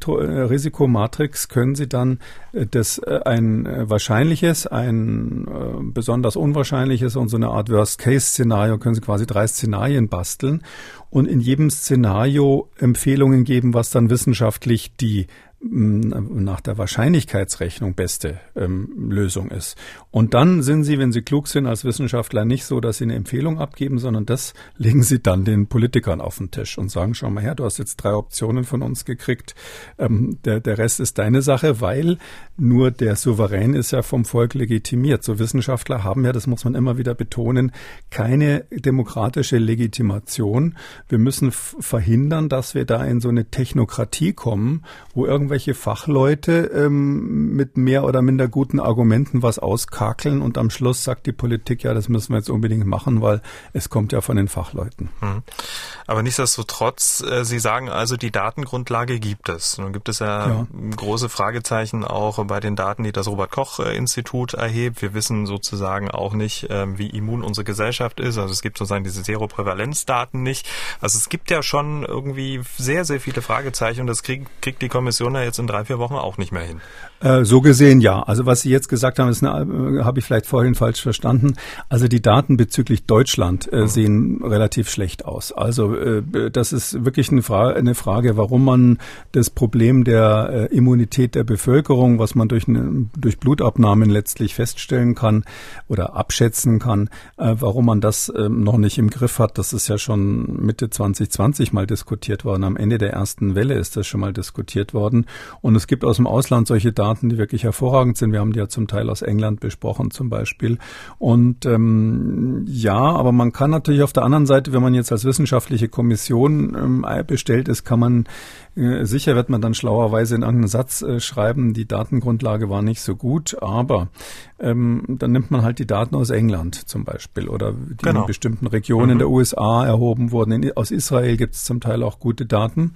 Risikomatrix können Sie dann äh, das äh, ein äh, wahrscheinliches, ein besonders unwahrscheinliches und so eine Art Worst-Case-Szenario können Sie quasi drei Szenarien basteln und in jedem Szenario Empfehlungen geben, was dann wissenschaftlich die nach der Wahrscheinlichkeitsrechnung beste ähm, Lösung ist. Und dann sind Sie, wenn Sie klug sind als Wissenschaftler, nicht so, dass Sie eine Empfehlung abgeben, sondern das (laughs) legen Sie dann den Politikern auf den Tisch und sagen, schau mal her, du hast jetzt drei Optionen von uns gekriegt, ähm, der, der Rest ist deine Sache, weil nur der Souverän ist ja vom Volk legitimiert. So Wissenschaftler haben ja, das muss man immer wieder betonen, keine demokratische Legitimation. Wir müssen verhindern, dass wir da in so eine Technokratie kommen, wo irgendwie irgendwelche Fachleute ähm, mit mehr oder minder guten Argumenten was auskakeln und am Schluss sagt die Politik, ja, das müssen wir jetzt unbedingt machen, weil es kommt ja von den Fachleuten. Hm. Aber nichtsdestotrotz, äh, Sie sagen also, die Datengrundlage gibt es. Nun gibt es ja, ja. große Fragezeichen auch bei den Daten, die das Robert-Koch-Institut erhebt. Wir wissen sozusagen auch nicht, äh, wie immun unsere Gesellschaft ist. Also es gibt sozusagen diese Seroprävalenzdaten nicht. Also es gibt ja schon irgendwie sehr, sehr viele Fragezeichen und das kriegt, kriegt die Kommission ja jetzt in drei, vier Wochen auch nicht mehr hin. Äh, so gesehen ja. Also was Sie jetzt gesagt haben, ist äh, habe ich vielleicht vorhin falsch verstanden. Also die Daten bezüglich Deutschland äh, mhm. sehen relativ schlecht aus. Also äh, das ist wirklich eine Frage, eine Frage, warum man das Problem der Immunität der Bevölkerung, was man durch, eine, durch Blutabnahmen letztlich feststellen kann oder abschätzen kann, warum man das ähm, noch nicht im Griff hat. Das ist ja schon Mitte 2020 mal diskutiert worden. Am Ende der ersten Welle ist das schon mal diskutiert worden. Und es gibt aus dem Ausland solche Daten, die wirklich hervorragend sind. Wir haben die ja zum Teil aus England besprochen zum Beispiel. Und ähm, ja, aber man kann natürlich auf der anderen Seite, wenn man jetzt als wissenschaftliche Kommission ähm, bestellt ist, kann man sicher wird man dann schlauerweise in irgendeinen Satz äh, schreiben, die Datengrundlage war nicht so gut, aber ähm, dann nimmt man halt die Daten aus England zum Beispiel oder die genau. in bestimmten Regionen mhm. der USA erhoben wurden. In, aus Israel gibt es zum Teil auch gute Daten.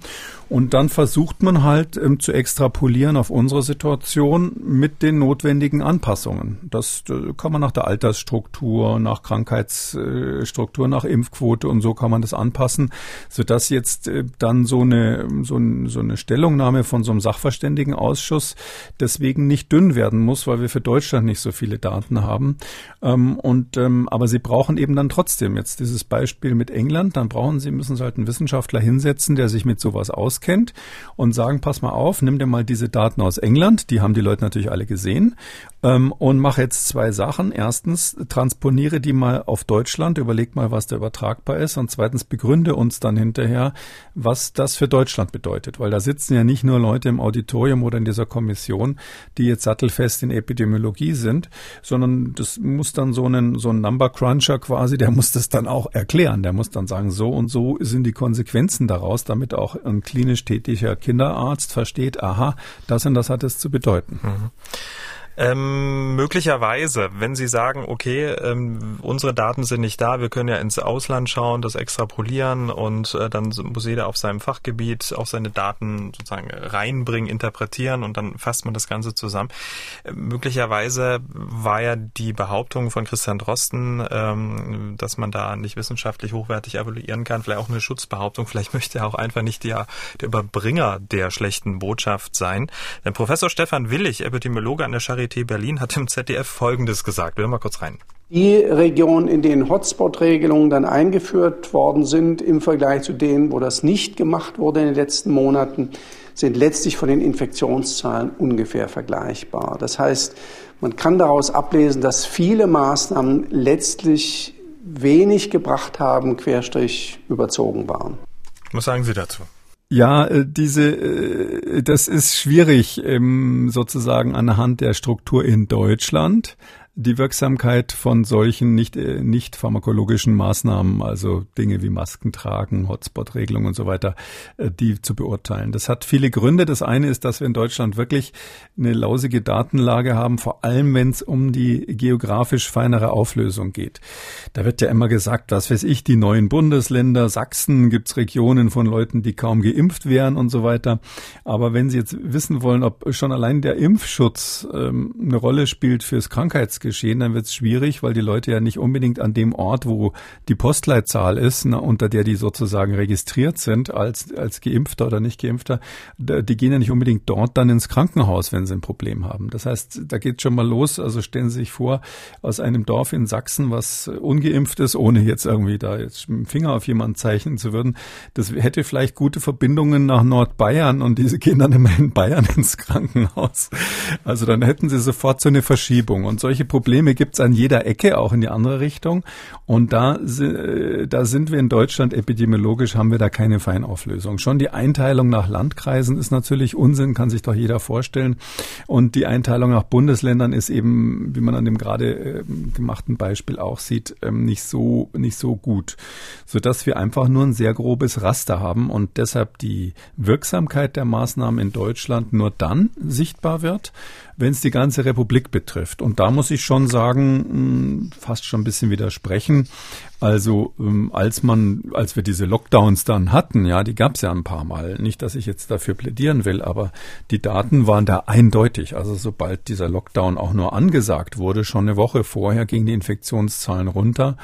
Und dann versucht man halt ähm, zu extrapolieren auf unsere Situation mit den notwendigen Anpassungen. Das äh, kann man nach der Altersstruktur, nach Krankheitsstruktur, nach Impfquote und so kann man das anpassen, sodass jetzt äh, dann so eine, so ein so eine Stellungnahme von so einem Sachverständigenausschuss deswegen nicht dünn werden muss, weil wir für Deutschland nicht so viele Daten haben. Ähm, und ähm, aber sie brauchen eben dann trotzdem jetzt dieses Beispiel mit England, dann brauchen sie, müssen sie halt einen Wissenschaftler hinsetzen, der sich mit sowas auskennt und sagen, pass mal auf, nimm dir mal diese Daten aus England, die haben die Leute natürlich alle gesehen ähm, und mache jetzt zwei Sachen. Erstens, transponiere die mal auf Deutschland, überleg mal, was da übertragbar ist. Und zweitens, begründe uns dann hinterher, was das für Deutschland bedeutet. Weil da sitzen ja nicht nur Leute im Auditorium oder in dieser Kommission, die jetzt sattelfest in Epidemiologie sind, sondern das muss dann so ein, so ein Number Cruncher quasi, der muss das dann auch erklären. Der muss dann sagen, so und so sind die Konsequenzen daraus, damit auch ein klinisch tätiger Kinderarzt versteht, aha, das und das hat es zu bedeuten. Mhm. Ähm, möglicherweise, wenn Sie sagen, okay, ähm, unsere Daten sind nicht da, wir können ja ins Ausland schauen, das extrapolieren und äh, dann muss jeder auf seinem Fachgebiet auch seine Daten sozusagen reinbringen, interpretieren und dann fasst man das Ganze zusammen. Äh, möglicherweise war ja die Behauptung von Christian Drosten, ähm, dass man da nicht wissenschaftlich hochwertig evaluieren kann, vielleicht auch eine Schutzbehauptung. Vielleicht möchte er auch einfach nicht der, der Überbringer der schlechten Botschaft sein. Denn Professor Stefan Willig, Epidemiologe an der Charité Charité Berlin hat im ZDF Folgendes gesagt. Wir mal kurz rein. Die Regionen, in denen Hotspot-Regelungen dann eingeführt worden sind, im Vergleich zu denen, wo das nicht gemacht wurde in den letzten Monaten, sind letztlich von den Infektionszahlen ungefähr vergleichbar. Das heißt, man kann daraus ablesen, dass viele Maßnahmen letztlich wenig gebracht haben, querstrich überzogen waren. Was sagen Sie dazu? Ja, äh, diese, äh, das ist schwierig ähm, sozusagen anhand der Struktur in Deutschland die Wirksamkeit von solchen nicht, äh, nicht pharmakologischen Maßnahmen, also Dinge wie Masken tragen, Hotspot-Regelungen und so weiter, äh, die zu beurteilen. Das hat viele Gründe. Das eine ist, dass wir in Deutschland wirklich eine lausige Datenlage haben, vor allem wenn es um die geografisch feinere Auflösung geht. Da wird ja immer gesagt, was weiß ich, die neuen Bundesländer, Sachsen gibt's Regionen von Leuten, die kaum geimpft wären und so weiter. Aber wenn Sie jetzt wissen wollen, ob schon allein der Impfschutz ähm, eine Rolle spielt fürs Krankheitsgeschehen, geschehen, dann wird es schwierig, weil die Leute ja nicht unbedingt an dem Ort, wo die Postleitzahl ist, na, unter der die sozusagen registriert sind als, als Geimpfter oder nicht Geimpfter, die gehen ja nicht unbedingt dort dann ins Krankenhaus, wenn sie ein Problem haben. Das heißt, da geht schon mal los. Also stellen Sie sich vor, aus einem Dorf in Sachsen, was ungeimpft ist, ohne jetzt irgendwie da jetzt mit dem Finger auf jemanden zeichnen zu würden, das hätte vielleicht gute Verbindungen nach Nordbayern und diese gehen dann immer in Bayern (laughs) ins Krankenhaus. Also dann hätten sie sofort so eine Verschiebung und solche Probleme gibt's an jeder Ecke, auch in die andere Richtung. Und da, äh, da sind wir in Deutschland epidemiologisch, haben wir da keine Feinauflösung. Schon die Einteilung nach Landkreisen ist natürlich Unsinn, kann sich doch jeder vorstellen. Und die Einteilung nach Bundesländern ist eben, wie man an dem gerade äh, gemachten Beispiel auch sieht, ähm, nicht so, nicht so gut. Sodass wir einfach nur ein sehr grobes Raster haben und deshalb die Wirksamkeit der Maßnahmen in Deutschland nur dann sichtbar wird, wenn es die ganze Republik betrifft. Und da muss ich schon sagen, hm, fast schon ein bisschen widersprechen. Also ähm, als man, als wir diese Lockdowns dann hatten, ja, die gab es ja ein paar Mal. Nicht, dass ich jetzt dafür plädieren will, aber die Daten waren da eindeutig. Also sobald dieser Lockdown auch nur angesagt wurde, schon eine Woche vorher gingen die Infektionszahlen runter.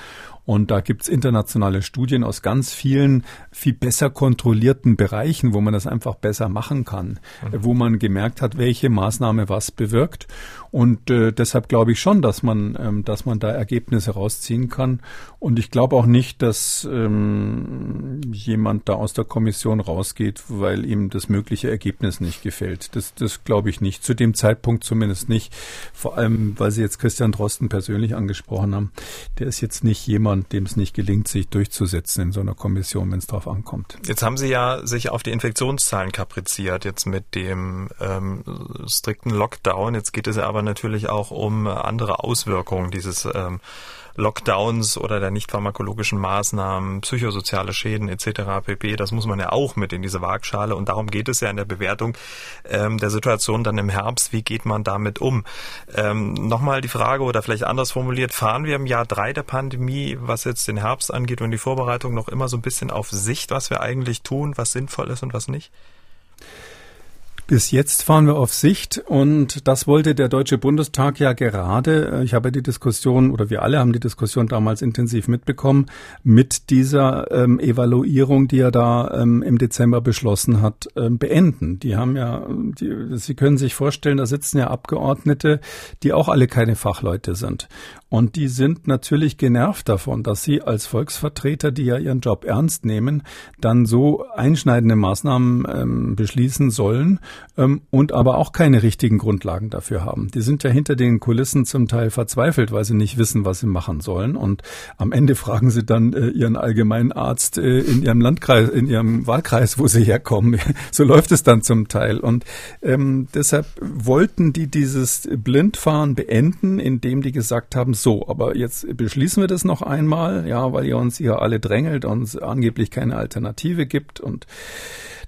Und da gibt's internationale Studien aus ganz vielen, viel besser kontrollierten Bereichen, wo man das einfach besser machen kann, mhm. wo man gemerkt hat, welche Maßnahme was bewirkt. Und äh, deshalb glaube ich schon, dass man, ähm, dass man da Ergebnisse rausziehen kann. Und ich glaube auch nicht, dass ähm, jemand da aus der Kommission rausgeht, weil ihm das mögliche Ergebnis nicht gefällt. Das, das glaube ich nicht. Zu dem Zeitpunkt zumindest nicht. Vor allem, weil Sie jetzt Christian Drosten persönlich angesprochen haben. Der ist jetzt nicht jemand, dem es nicht gelingt, sich durchzusetzen in so einer Kommission, wenn es darauf ankommt. Jetzt haben Sie ja sich auf die Infektionszahlen kapriziert, jetzt mit dem ähm, strikten Lockdown. Jetzt geht es ja aber aber natürlich auch um andere Auswirkungen dieses ähm, Lockdowns oder der nicht pharmakologischen Maßnahmen, psychosoziale Schäden etc. pp. Das muss man ja auch mit in diese Waagschale und darum geht es ja in der Bewertung ähm, der Situation dann im Herbst. Wie geht man damit um? Ähm, Nochmal die Frage oder vielleicht anders formuliert, fahren wir im Jahr drei der Pandemie, was jetzt den Herbst angeht und die Vorbereitung noch immer so ein bisschen auf Sicht, was wir eigentlich tun, was sinnvoll ist und was nicht? Bis jetzt fahren wir auf Sicht und das wollte der Deutsche Bundestag ja gerade. Ich habe die Diskussion oder wir alle haben die Diskussion damals intensiv mitbekommen mit dieser ähm, Evaluierung, die er da ähm, im Dezember beschlossen hat, ähm, beenden. Die haben ja, die, Sie können sich vorstellen, da sitzen ja Abgeordnete, die auch alle keine Fachleute sind. Und die sind natürlich genervt davon, dass sie als Volksvertreter, die ja ihren Job ernst nehmen, dann so einschneidende Maßnahmen ähm, beschließen sollen ähm, und aber auch keine richtigen Grundlagen dafür haben. Die sind ja hinter den Kulissen zum Teil verzweifelt, weil sie nicht wissen, was sie machen sollen. Und am Ende fragen sie dann äh, ihren allgemeinen Arzt äh, in ihrem Landkreis, in ihrem Wahlkreis, wo sie herkommen. (laughs) so läuft es dann zum Teil. Und ähm, deshalb wollten die dieses Blindfahren beenden, indem die gesagt haben, so, aber jetzt beschließen wir das noch einmal, ja, weil ihr uns hier alle drängelt und angeblich keine Alternative gibt und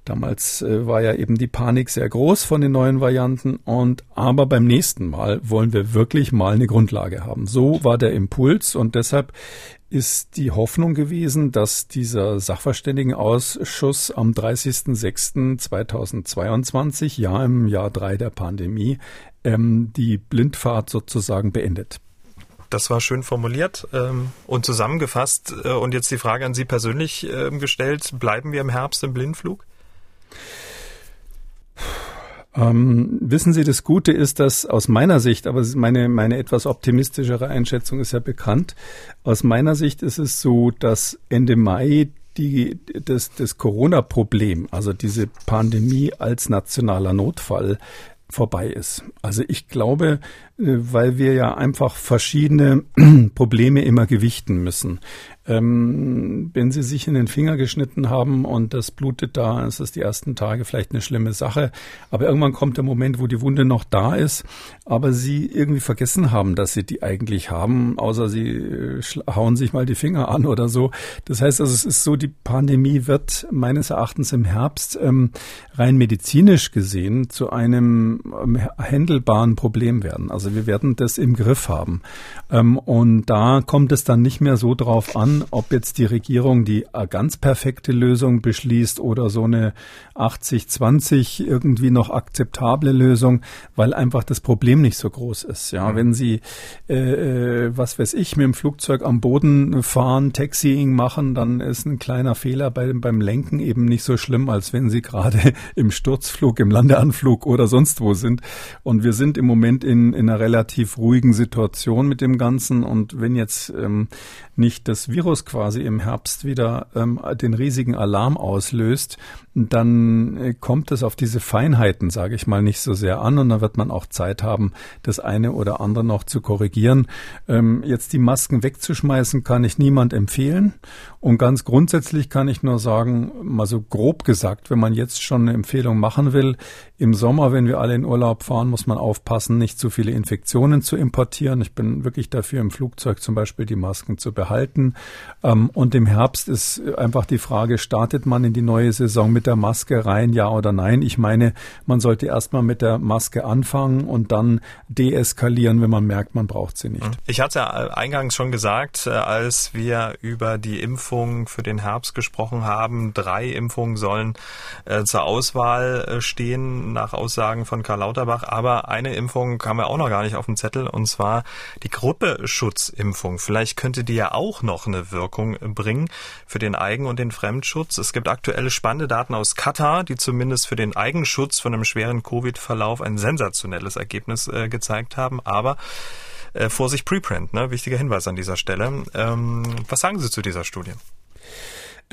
Damals äh, war ja eben die Panik sehr groß von den neuen Varianten und aber beim nächsten Mal wollen wir wirklich mal eine Grundlage haben. So war der Impuls und deshalb ist die Hoffnung gewesen, dass dieser Sachverständigenausschuss am 30.06.2022, ja im Jahr drei der Pandemie, ähm, die Blindfahrt sozusagen beendet. Das war schön formuliert ähm, und zusammengefasst. Äh, und jetzt die Frage an Sie persönlich äh, gestellt, bleiben wir im Herbst im Blindflug? Ähm, wissen Sie, das Gute ist, dass aus meiner Sicht, aber meine, meine etwas optimistischere Einschätzung ist ja bekannt, aus meiner Sicht ist es so, dass Ende Mai die, das, das Corona-Problem, also diese Pandemie als nationaler Notfall, vorbei ist. Also ich glaube, äh, weil wir ja einfach verschiedene (clears throat) Probleme immer gewichten müssen. Ähm, wenn Sie sich in den Finger geschnitten haben und das blutet da, ist es die ersten Tage vielleicht eine schlimme Sache. Aber irgendwann kommt der Moment, wo die Wunde noch da ist, aber Sie irgendwie vergessen haben, dass Sie die eigentlich haben, außer Sie äh, hauen sich mal die Finger an oder so. Das heißt also, es ist so, die Pandemie wird meines Erachtens im Herbst ähm, rein medizinisch gesehen zu einem ähm, handelbaren Problem werden. Also wir werden das im Griff haben. Ähm, und da kommt es dann nicht mehr so drauf an, ob jetzt die Regierung die äh, ganz perfekte Lösung beschließt oder so eine 80-20 irgendwie noch akzeptable Lösung, weil einfach das Problem nicht so groß ist. Ja, mhm. wenn Sie, äh, äh, was weiß ich, mit dem Flugzeug am Boden fahren, Taxiing machen, dann ist ein kleiner Fehler bei, beim Lenken eben nicht so schlimm, als wenn Sie gerade (laughs) im Sturzflug, im Landeanflug oder sonst wo sind. Und wir sind im Moment in, in einer relativ ruhigen Situation mit dem Ganzen. Und wenn jetzt ähm, nicht das Virus quasi im Herbst wieder ähm, den riesigen Alarm auslöst, dann äh, kommt es auf diese Feinheiten, sage ich mal, nicht so sehr an und dann wird man auch Zeit haben, das eine oder andere noch zu korrigieren. Ähm, jetzt die Masken wegzuschmeißen, kann ich niemand empfehlen und ganz grundsätzlich kann ich nur sagen, mal so grob gesagt, wenn man jetzt schon eine Empfehlung machen will, im Sommer, wenn wir alle in Urlaub fahren, muss man aufpassen, nicht zu viele Infektionen zu importieren. Ich bin wirklich dafür, im Flugzeug zum Beispiel die Masken zu behalten. Ähm, und im Herbst ist einfach die Frage, startet man in die neue Saison mit der Maske rein, ja oder nein? Ich meine, man sollte erstmal mit der Maske anfangen und dann deeskalieren, wenn man merkt, man braucht sie nicht. Ich hatte ja eingangs schon gesagt, äh, als wir über die Impfung für den Herbst gesprochen haben, drei Impfungen sollen äh, zur Auswahl äh, stehen nach Aussagen von Karl Lauterbach. Aber eine Impfung kam ja auch noch gar nicht auf dem Zettel, und zwar die Gruppeschutzimpfung. Vielleicht könnte die ja auch noch eine Wirkung bringen für den Eigen- und den Fremdschutz. Es gibt aktuelle spannende Daten aus Katar, die zumindest für den Eigenschutz von einem schweren Covid-Verlauf ein sensationelles Ergebnis äh, gezeigt haben. Aber äh, Vorsicht Preprint, ne? wichtiger Hinweis an dieser Stelle. Ähm, was sagen Sie zu dieser Studie?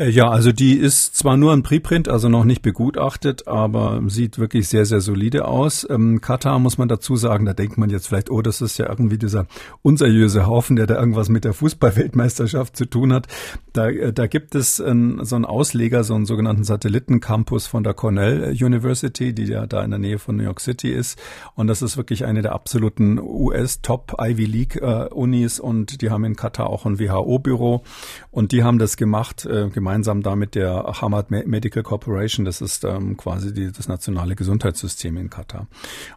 Äh, ja, also die ist zwar nur ein Preprint, also noch nicht begutachtet, aber sieht wirklich sehr, sehr solide aus. Ähm, Katar muss man dazu sagen, da denkt man jetzt vielleicht, oh, das ist ja irgendwie dieser unseriöse Haufen, der da irgendwas mit der Fußballweltmeisterschaft zu tun hat. Da, äh, da gibt es ein, so einen Ausleger, so einen sogenannten Satellitencampus von der Cornell University, die ja da in der Nähe von New York City ist. Und das ist wirklich eine der absoluten US-Top Ivy League äh, und die haben in Katar auch ein WHO-Büro und die haben das gemacht, äh, gemeinsam da mit der Hamad Medical Corporation. Das ist ähm, quasi die, das nationale Gesundheitssystem in Katar.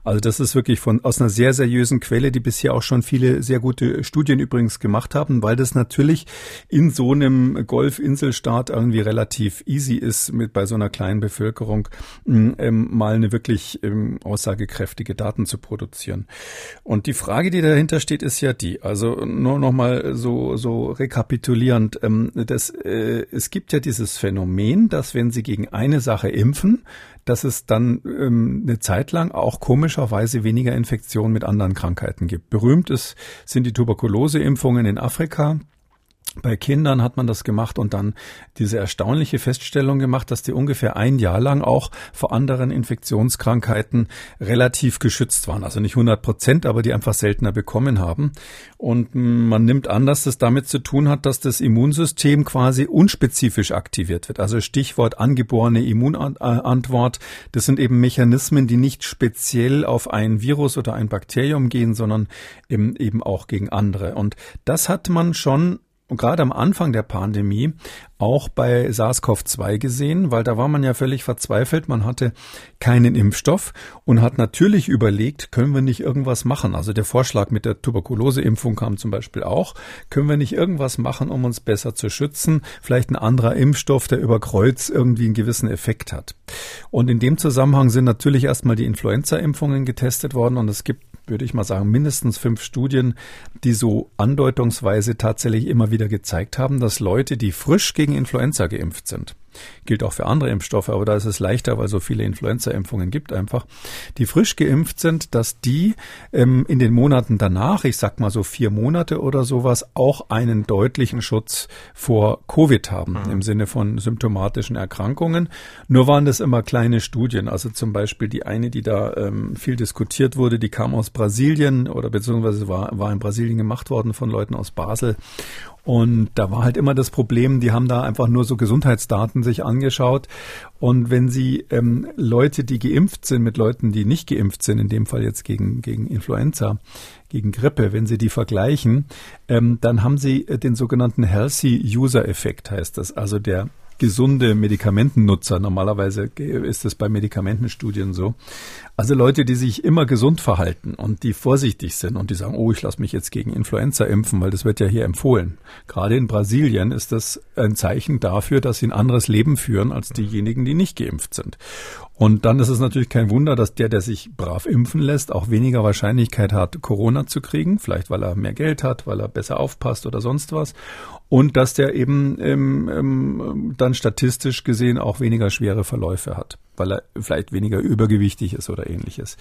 Also das ist wirklich von aus einer sehr seriösen Quelle, die bisher auch schon viele sehr gute Studien übrigens gemacht haben, weil das natürlich in so einem Golfinselstaat irgendwie relativ easy ist, mit bei so einer kleinen Bevölkerung mm, ähm, mal eine wirklich ähm, aussagekräftige Daten zu produzieren. Und die Frage, die dahinter steht, ist ja die, also nur noch mal so so rekapitulierend, ähm, das äh, es gibt ja dieses Phänomen, dass wenn Sie gegen eine Sache impfen, dass es dann ähm, eine Zeit lang auch komischerweise weniger Infektionen mit anderen Krankheiten gibt. Berühmt ist, sind die Tuberkuloseimpfungen in Afrika bei Kindern hat man das gemacht und dann diese erstaunliche Feststellung gemacht, dass die ungefähr ein Jahr lang auch vor anderen Infektionskrankheiten relativ geschützt waren. Also nicht 100 Prozent, aber die einfach seltener bekommen haben. Und man nimmt an, dass das damit zu tun hat, dass das Immunsystem quasi unspezifisch aktiviert wird. Also Stichwort angeborene Immunantwort. Das sind eben Mechanismen, die nicht speziell auf ein Virus oder ein Bakterium gehen, sondern eben auch gegen andere. Und das hat man schon und gerade am Anfang der Pandemie auch bei SARS-CoV-2 gesehen, weil da war man ja völlig verzweifelt. Man hatte keinen Impfstoff und hat natürlich überlegt, können wir nicht irgendwas machen? Also der Vorschlag mit der Tuberkuloseimpfung kam zum Beispiel auch. Können wir nicht irgendwas machen, um uns besser zu schützen? Vielleicht ein anderer Impfstoff, der über Kreuz irgendwie einen gewissen Effekt hat. Und in dem Zusammenhang sind natürlich erstmal die Influenza-Impfungen getestet worden und es gibt würde ich mal sagen, mindestens fünf Studien, die so andeutungsweise tatsächlich immer wieder gezeigt haben, dass Leute, die frisch gegen Influenza geimpft sind, Gilt auch für andere Impfstoffe, aber da ist es leichter, weil so viele Influenza-Impfungen gibt einfach, die frisch geimpft sind, dass die ähm, in den Monaten danach, ich sag mal so vier Monate oder sowas, auch einen deutlichen Schutz vor Covid haben, mhm. im Sinne von symptomatischen Erkrankungen. Nur waren das immer kleine Studien. Also zum Beispiel die eine, die da ähm, viel diskutiert wurde, die kam aus Brasilien oder beziehungsweise war, war in Brasilien gemacht worden von Leuten aus Basel. Und da war halt immer das Problem, die haben da einfach nur so Gesundheitsdaten sich angeschaut. Und wenn sie ähm, Leute, die geimpft sind, mit Leuten, die nicht geimpft sind, in dem Fall jetzt gegen, gegen Influenza, gegen Grippe, wenn sie die vergleichen, ähm, dann haben sie den sogenannten Healthy User Effekt, heißt das. Also der gesunde Medikamentennutzer. Normalerweise ist es bei Medikamentenstudien so. Also Leute, die sich immer gesund verhalten und die vorsichtig sind und die sagen, oh, ich lasse mich jetzt gegen Influenza impfen, weil das wird ja hier empfohlen. Gerade in Brasilien ist das ein Zeichen dafür, dass sie ein anderes Leben führen als diejenigen, die nicht geimpft sind. Und dann ist es natürlich kein Wunder, dass der, der sich brav impfen lässt, auch weniger Wahrscheinlichkeit hat, Corona zu kriegen. Vielleicht, weil er mehr Geld hat, weil er besser aufpasst oder sonst was. Und dass der eben ähm, ähm, dann statistisch gesehen auch weniger schwere Verläufe hat, weil er vielleicht weniger übergewichtig ist oder ähnliches.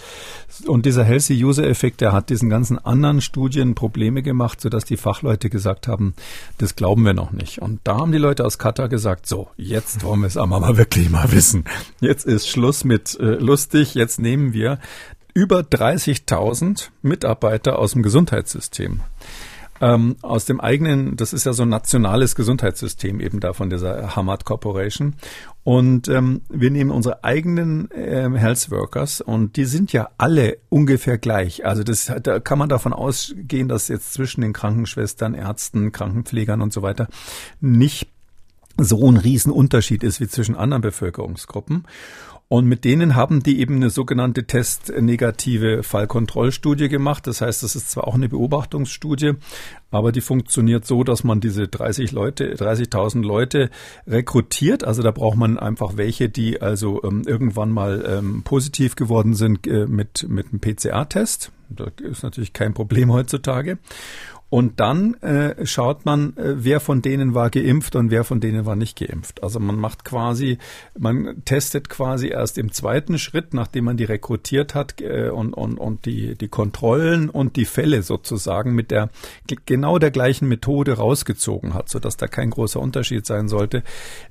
Und dieser Healthy User Effekt, der hat diesen ganzen anderen Studien Probleme gemacht, sodass die Fachleute gesagt haben, das glauben wir noch nicht. Und da haben die Leute aus Katar gesagt, so, jetzt wollen wir es aber wirklich mal wissen. Jetzt ist Schluss mit äh, lustig, jetzt nehmen wir über 30.000 Mitarbeiter aus dem Gesundheitssystem ähm, aus dem eigenen, das ist ja so ein nationales Gesundheitssystem eben da von dieser Hamad Corporation. Und ähm, wir nehmen unsere eigenen ähm, Health Workers und die sind ja alle ungefähr gleich. Also das, da kann man davon ausgehen, dass jetzt zwischen den Krankenschwestern, Ärzten, Krankenpflegern und so weiter nicht so ein Riesenunterschied ist wie zwischen anderen Bevölkerungsgruppen. Und mit denen haben die eben eine sogenannte testnegative Fallkontrollstudie gemacht. Das heißt, das ist zwar auch eine Beobachtungsstudie, aber die funktioniert so, dass man diese 30 Leute, 30.000 Leute rekrutiert. Also da braucht man einfach welche, die also ähm, irgendwann mal ähm, positiv geworden sind äh, mit, mit einem PCR-Test. Das ist natürlich kein Problem heutzutage. Und dann äh, schaut man, äh, wer von denen war geimpft und wer von denen war nicht geimpft. Also man macht quasi, man testet quasi erst im zweiten Schritt, nachdem man die rekrutiert hat äh, und, und, und die, die Kontrollen und die Fälle sozusagen mit der genau der gleichen Methode rausgezogen hat, sodass da kein großer Unterschied sein sollte.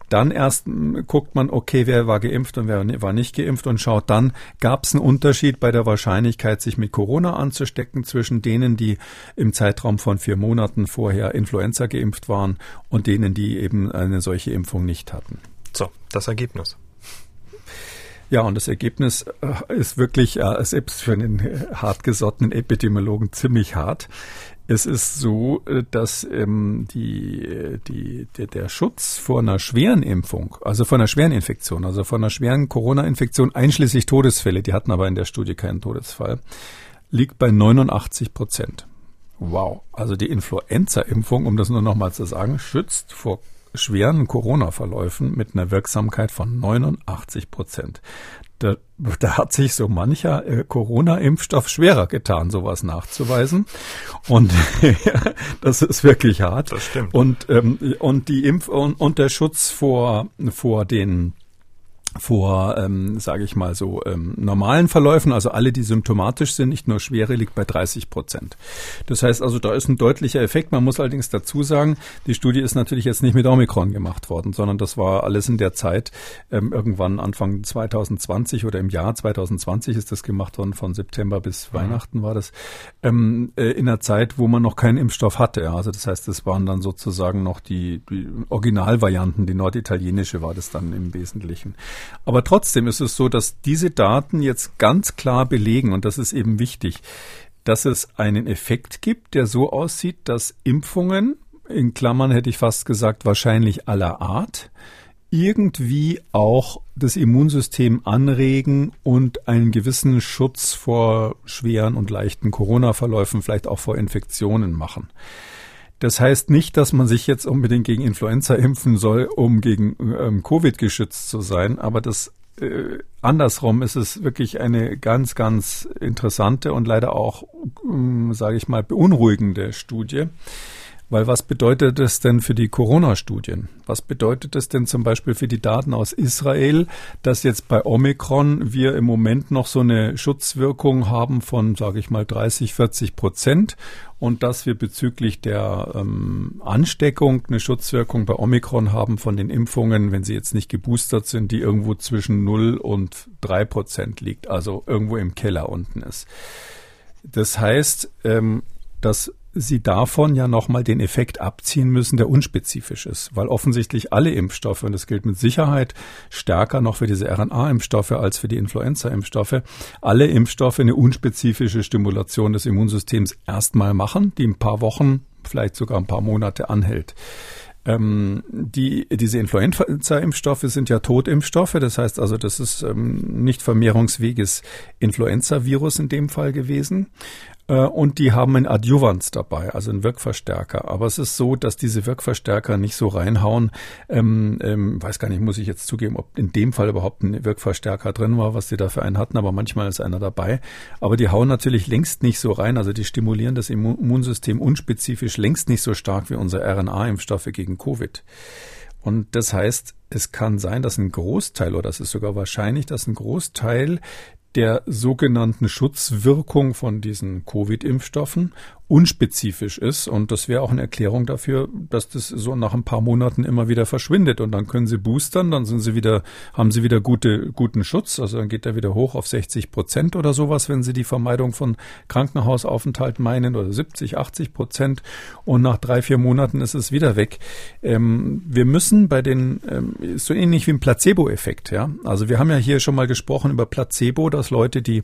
Dann erst guckt man, okay, wer war geimpft und wer war nicht geimpft und schaut dann, gab es einen Unterschied bei der Wahrscheinlichkeit, sich mit Corona anzustecken zwischen denen, die im Zeitraum von von vier Monaten vorher Influenza geimpft waren und denen, die eben eine solche Impfung nicht hatten. So, das Ergebnis. Ja, und das Ergebnis äh, ist wirklich äh, selbst für einen äh, hartgesottenen Epidemiologen ziemlich hart. Es ist so, dass ähm, die, die, der, der Schutz vor einer schweren Impfung, also vor einer schweren Infektion, also vor einer schweren Corona-Infektion einschließlich Todesfälle, die hatten aber in der Studie keinen Todesfall, liegt bei 89 Prozent. Wow. Also die Influenza-Impfung, um das nur nochmal zu sagen, schützt vor schweren Corona-Verläufen mit einer Wirksamkeit von 89 Prozent. Da, da hat sich so mancher äh, Corona-Impfstoff schwerer getan, sowas nachzuweisen. Und (laughs) das ist wirklich hart. Das stimmt. Und, ähm, und die Impf und, und der Schutz vor, vor den vor, ähm, sage ich mal so, ähm, normalen Verläufen, also alle, die symptomatisch sind, nicht nur schwere, liegt bei 30 Prozent. Das heißt also, da ist ein deutlicher Effekt. Man muss allerdings dazu sagen, die Studie ist natürlich jetzt nicht mit Omikron gemacht worden, sondern das war alles in der Zeit, ähm, irgendwann Anfang 2020 oder im Jahr 2020 ist das gemacht worden, von September bis mhm. Weihnachten war das, ähm, äh, in einer Zeit, wo man noch keinen Impfstoff hatte. Also das heißt, das waren dann sozusagen noch die, die Originalvarianten, die norditalienische war das dann im Wesentlichen. Aber trotzdem ist es so, dass diese Daten jetzt ganz klar belegen, und das ist eben wichtig, dass es einen Effekt gibt, der so aussieht, dass Impfungen, in Klammern hätte ich fast gesagt, wahrscheinlich aller Art, irgendwie auch das Immunsystem anregen und einen gewissen Schutz vor schweren und leichten Corona-Verläufen, vielleicht auch vor Infektionen machen. Das heißt nicht, dass man sich jetzt unbedingt gegen Influenza impfen soll, um gegen ähm, Covid geschützt zu sein, aber das äh, andersrum ist es wirklich eine ganz, ganz interessante und leider auch, ähm, sage ich mal, beunruhigende Studie. Weil was bedeutet das denn für die Corona-Studien? Was bedeutet das denn zum Beispiel für die Daten aus Israel, dass jetzt bei Omikron wir im Moment noch so eine Schutzwirkung haben von, sage ich mal, 30, 40 Prozent und dass wir bezüglich der ähm, Ansteckung eine Schutzwirkung bei Omikron haben von den Impfungen, wenn sie jetzt nicht geboostert sind, die irgendwo zwischen 0 und 3 Prozent liegt, also irgendwo im Keller unten ist. Das heißt, ähm, dass Sie davon ja nochmal den Effekt abziehen müssen, der unspezifisch ist, weil offensichtlich alle Impfstoffe, und das gilt mit Sicherheit stärker noch für diese RNA-Impfstoffe als für die Influenza-Impfstoffe, alle Impfstoffe eine unspezifische Stimulation des Immunsystems erstmal machen, die ein paar Wochen, vielleicht sogar ein paar Monate anhält. Ähm, die, diese Influenza-Impfstoffe sind ja Totimpfstoffe, das heißt also, das ist ähm, nicht vermehrungsfähiges Influenza-Virus in dem Fall gewesen. Äh, und die haben ein Adjuvans dabei, also ein Wirkverstärker. Aber es ist so, dass diese Wirkverstärker nicht so reinhauen. Ähm, ähm, weiß gar nicht, muss ich jetzt zugeben, ob in dem Fall überhaupt ein Wirkverstärker drin war, was die da für einen hatten, aber manchmal ist einer dabei. Aber die hauen natürlich längst nicht so rein, also die stimulieren das Immunsystem unspezifisch längst nicht so stark wie unsere RNA-Impfstoffe gegen Covid. Und das heißt, es kann sein, dass ein Großteil, oder es ist sogar wahrscheinlich, dass ein Großteil der sogenannten Schutzwirkung von diesen Covid-Impfstoffen unspezifisch ist. Und das wäre auch eine Erklärung dafür, dass das so nach ein paar Monaten immer wieder verschwindet. Und dann können sie boostern, dann sind sie wieder, haben sie wieder gute, guten Schutz. Also dann geht er wieder hoch auf 60 Prozent oder sowas, wenn sie die Vermeidung von Krankenhausaufenthalt meinen oder 70, 80 Prozent. Und nach drei, vier Monaten ist es wieder weg. Ähm, wir müssen bei den, ähm, so ähnlich wie ein Placebo-Effekt, ja. Also wir haben ja hier schon mal gesprochen über Placebo, dass Leute, die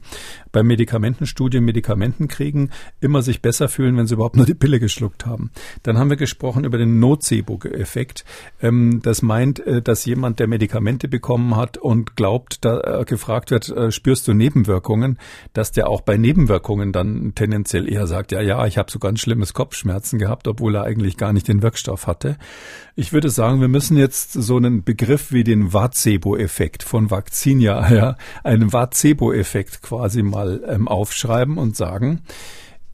bei Medikamentenstudien Medikamenten kriegen, immer sich besser fühlen, wenn sie überhaupt nur die Pille geschluckt haben. Dann haben wir gesprochen über den Nocebo-Effekt. Ähm, das meint, äh, dass jemand, der Medikamente bekommen hat und glaubt, da äh, gefragt wird, äh, spürst du Nebenwirkungen, dass der auch bei Nebenwirkungen dann tendenziell eher sagt, ja, ja, ich habe so ganz schlimmes Kopfschmerzen gehabt, obwohl er eigentlich gar nicht den Wirkstoff hatte. Ich würde sagen, wir müssen jetzt so einen Begriff wie den Vacebo-Effekt von Vaccinia, (laughs) ja, einen Vacebo-Effekt quasi mal ähm, aufschreiben und sagen,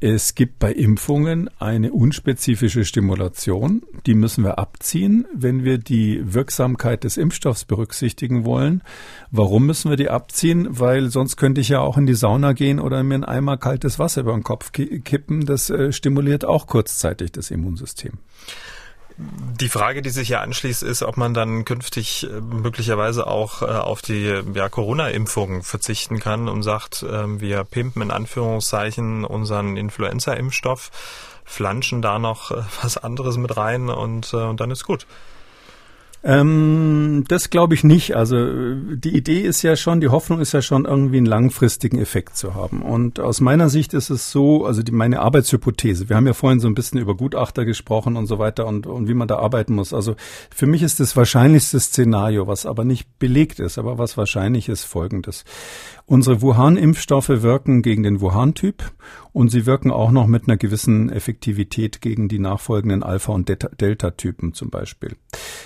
es gibt bei Impfungen eine unspezifische Stimulation. Die müssen wir abziehen, wenn wir die Wirksamkeit des Impfstoffs berücksichtigen wollen. Warum müssen wir die abziehen? Weil sonst könnte ich ja auch in die Sauna gehen oder mir ein Eimer kaltes Wasser über den Kopf kippen. Das äh, stimuliert auch kurzzeitig das Immunsystem. Die Frage, die sich ja anschließt, ist, ob man dann künftig äh, möglicherweise auch äh, auf die ja, Corona-Impfung verzichten kann und sagt, äh, wir pimpen in Anführungszeichen unseren Influenza-Impfstoff, flanschen da noch äh, was anderes mit rein und, und dann ist gut. Ähm, das glaube ich nicht. Also die Idee ist ja schon, die Hoffnung ist ja schon irgendwie einen langfristigen Effekt zu haben. Und aus meiner Sicht ist es so, also die, meine Arbeitshypothese, wir haben ja vorhin so ein bisschen über Gutachter gesprochen und so weiter und, und wie man da arbeiten muss. Also für mich ist das wahrscheinlichste Szenario, was aber nicht belegt ist, aber was wahrscheinlich ist, folgendes. Unsere Wuhan-Impfstoffe wirken gegen den Wuhan-Typ und sie wirken auch noch mit einer gewissen Effektivität gegen die nachfolgenden Alpha- und Delta-Typen zum Beispiel.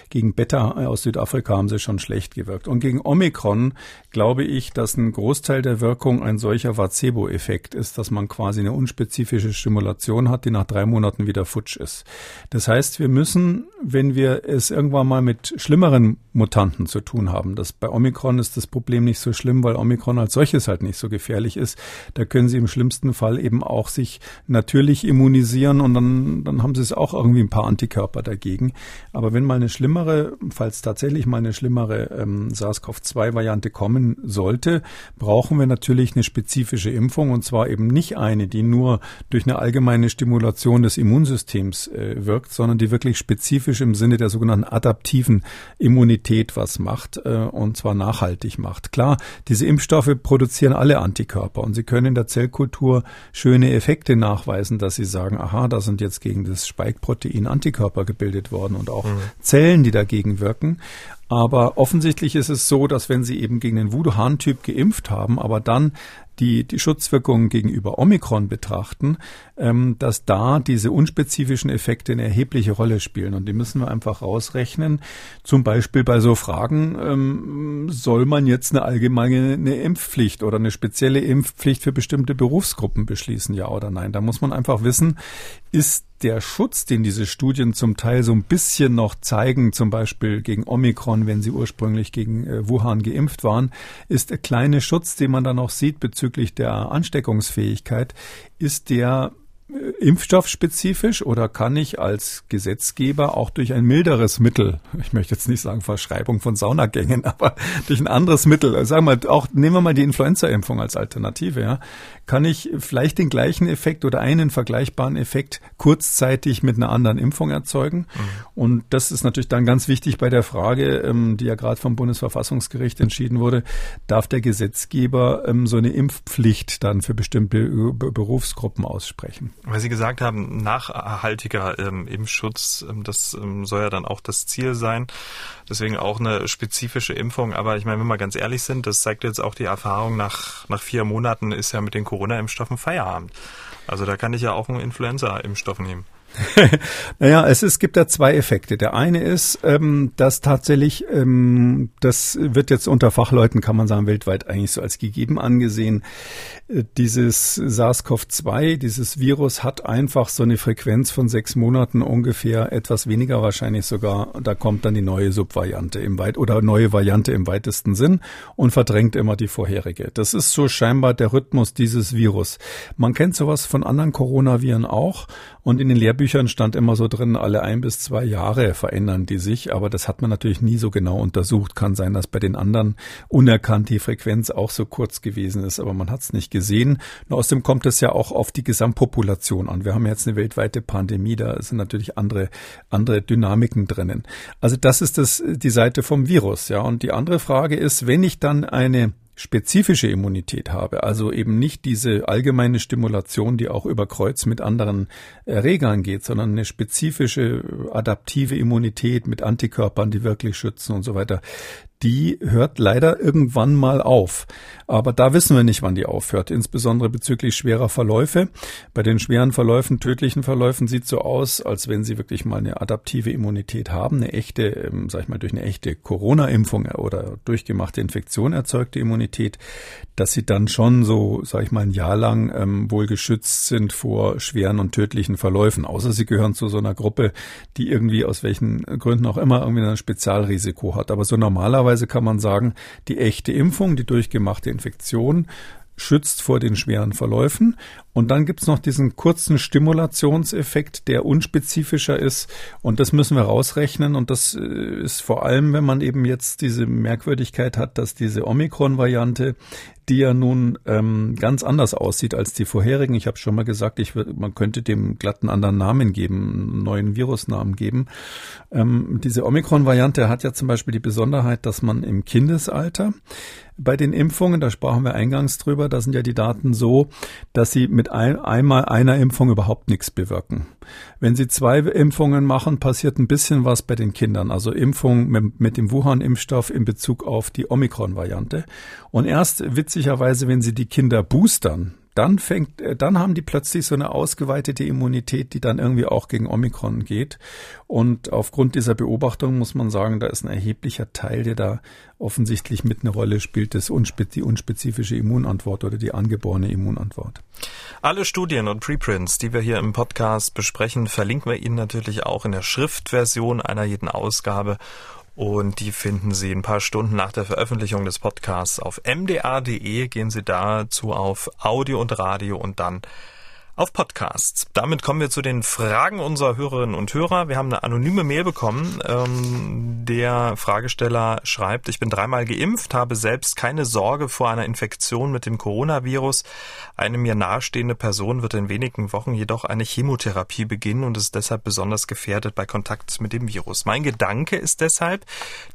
Gegen Beta aus Südafrika haben sie schon schlecht gewirkt. Und gegen Omikron glaube ich, dass ein Großteil der Wirkung ein solcher Placebo-Effekt ist, dass man quasi eine unspezifische Stimulation hat, die nach drei Monaten wieder futsch ist. Das heißt, wir müssen, wenn wir es irgendwann mal mit schlimmeren Mutanten zu tun haben, das bei Omikron ist das Problem nicht so schlimm, weil Omikron als solches halt nicht so gefährlich ist. Da können Sie im schlimmsten Fall eben auch sich natürlich immunisieren und dann, dann haben Sie es auch irgendwie ein paar Antikörper dagegen. Aber wenn mal eine schlimmere, falls tatsächlich mal eine schlimmere ähm, SARS-CoV-2-Variante kommen sollte, brauchen wir natürlich eine spezifische Impfung und zwar eben nicht eine, die nur durch eine allgemeine Stimulation des Immunsystems äh, wirkt, sondern die wirklich spezifisch im Sinne der sogenannten adaptiven Immunität was macht äh, und zwar nachhaltig macht. Klar, diese Impfstoffe produzieren alle Antikörper und sie können in der Zellkultur schöne Effekte nachweisen, dass sie sagen, aha, da sind jetzt gegen das Spike-Protein Antikörper gebildet worden und auch mhm. Zellen, die dagegen wirken. Aber offensichtlich ist es so, dass wenn Sie eben gegen den Wuhan-Typ geimpft haben, aber dann die, die Schutzwirkungen gegenüber Omikron betrachten, ähm, dass da diese unspezifischen Effekte eine erhebliche Rolle spielen. Und die müssen wir einfach rausrechnen. Zum Beispiel bei so Fragen, ähm, soll man jetzt eine allgemeine eine Impfpflicht oder eine spezielle Impfpflicht für bestimmte Berufsgruppen beschließen, ja oder nein? Da muss man einfach wissen, ist der Schutz, den diese Studien zum Teil so ein bisschen noch zeigen, zum Beispiel gegen Omikron, wenn sie ursprünglich gegen äh, Wuhan geimpft waren, ist der kleine Schutz, den man da noch sieht bezüglich der Ansteckungsfähigkeit, ist der impfstoffspezifisch oder kann ich als Gesetzgeber auch durch ein milderes Mittel, ich möchte jetzt nicht sagen Verschreibung von Saunagängen, (laughs) aber durch ein anderes Mittel, sagen wir mal, auch nehmen wir mal die Influenza-Impfung als Alternative, ja, kann ich vielleicht den gleichen Effekt oder einen vergleichbaren Effekt kurzzeitig mit einer anderen Impfung erzeugen. Mhm. Und das ist natürlich dann ganz wichtig bei der Frage, ähm, die ja gerade vom Bundesverfassungsgericht entschieden wurde, darf der Gesetzgeber ähm, so eine Impfpflicht dann für bestimmte Berufsgruppen aussprechen? Weil Sie gesagt haben, nachhaltiger ähm, Impfschutz, ähm, das ähm, soll ja dann auch das Ziel sein. Deswegen auch eine spezifische Impfung. Aber ich meine, wenn wir ganz ehrlich sind, das zeigt jetzt auch die Erfahrung, nach, nach vier Monaten ist ja mit den Corona-Impfstoffen Feierabend. Also da kann ich ja auch einen Influenza-Impfstoff nehmen. (laughs) naja, es, es gibt da zwei Effekte. Der eine ist, ähm, dass tatsächlich, ähm, das wird jetzt unter Fachleuten, kann man sagen, weltweit eigentlich so als gegeben angesehen, äh, dieses SARS-CoV-2, dieses Virus hat einfach so eine Frequenz von sechs Monaten ungefähr, etwas weniger wahrscheinlich sogar. Da kommt dann die neue Subvariante im weit oder neue Variante im weitesten Sinn und verdrängt immer die vorherige. Das ist so scheinbar der Rhythmus dieses Virus. Man kennt sowas von anderen Coronaviren auch und in den Lehrbüchern stand immer so drin, alle ein bis zwei Jahre verändern die sich, aber das hat man natürlich nie so genau untersucht. Kann sein, dass bei den anderen unerkannt die Frequenz auch so kurz gewesen ist, aber man hat es nicht gesehen. Und außerdem kommt es ja auch auf die Gesamtpopulation an. Wir haben jetzt eine weltweite Pandemie, da sind natürlich andere, andere Dynamiken drinnen. Also das ist das, die Seite vom Virus, ja. Und die andere Frage ist, wenn ich dann eine spezifische Immunität habe, also eben nicht diese allgemeine Stimulation, die auch über Kreuz mit anderen Erregern geht, sondern eine spezifische adaptive Immunität mit Antikörpern, die wirklich schützen und so weiter, die hört leider irgendwann mal auf. Aber da wissen wir nicht, wann die aufhört, insbesondere bezüglich schwerer Verläufe. Bei den schweren Verläufen, tödlichen Verläufen sieht so aus, als wenn sie wirklich mal eine adaptive Immunität haben, eine echte, ähm, sag ich mal, durch eine echte Corona-Impfung oder durchgemachte Infektion erzeugte Immunität, dass sie dann schon so, sag ich mal, ein Jahr lang ähm, wohl geschützt sind vor schweren und tödlichen Verläufen. Außer sie gehören zu so einer Gruppe, die irgendwie aus welchen Gründen auch immer irgendwie ein Spezialrisiko hat. Aber so normalerweise Normalerweise kann man sagen, die echte Impfung, die durchgemachte Infektion schützt vor den schweren Verläufen. Und dann gibt's noch diesen kurzen Stimulationseffekt, der unspezifischer ist. Und das müssen wir rausrechnen. Und das äh, ist vor allem, wenn man eben jetzt diese Merkwürdigkeit hat, dass diese Omikron-Variante die ja nun ähm, ganz anders aussieht als die vorherigen. Ich habe schon mal gesagt, ich, man könnte dem glatten anderen Namen geben, einen neuen Virusnamen geben. Ähm, diese Omikron-Variante hat ja zum Beispiel die Besonderheit, dass man im Kindesalter bei den Impfungen, da sprachen wir eingangs drüber, da sind ja die Daten so, dass sie mit ein, einmal einer Impfung überhaupt nichts bewirken. Wenn Sie zwei Impfungen machen, passiert ein bisschen was bei den Kindern. Also Impfung mit, mit dem Wuhan-Impfstoff in Bezug auf die Omikron-Variante. Und erst witzigerweise, wenn Sie die Kinder boostern, dann fängt, äh, dann haben die plötzlich so eine ausgeweitete Immunität, die dann irgendwie auch gegen Omikron geht. Und aufgrund dieser Beobachtung muss man sagen, da ist ein erheblicher Teil, der da offensichtlich mit eine Rolle spielt, das die unspezifische Immunantwort oder die angeborene Immunantwort. Alle Studien und Preprints, die wir hier im Podcast besprechen, verlinken wir Ihnen natürlich auch in der Schriftversion einer jeden Ausgabe. Und die finden Sie ein paar Stunden nach der Veröffentlichung des Podcasts auf mdr.de. Gehen Sie dazu auf Audio und Radio und dann auf Podcasts. Damit kommen wir zu den Fragen unserer Hörerinnen und Hörer. Wir haben eine anonyme Mail bekommen. Ähm, der Fragesteller schreibt, ich bin dreimal geimpft, habe selbst keine Sorge vor einer Infektion mit dem Coronavirus. Eine mir nahestehende Person wird in wenigen Wochen jedoch eine Chemotherapie beginnen und ist deshalb besonders gefährdet bei Kontakt mit dem Virus. Mein Gedanke ist deshalb,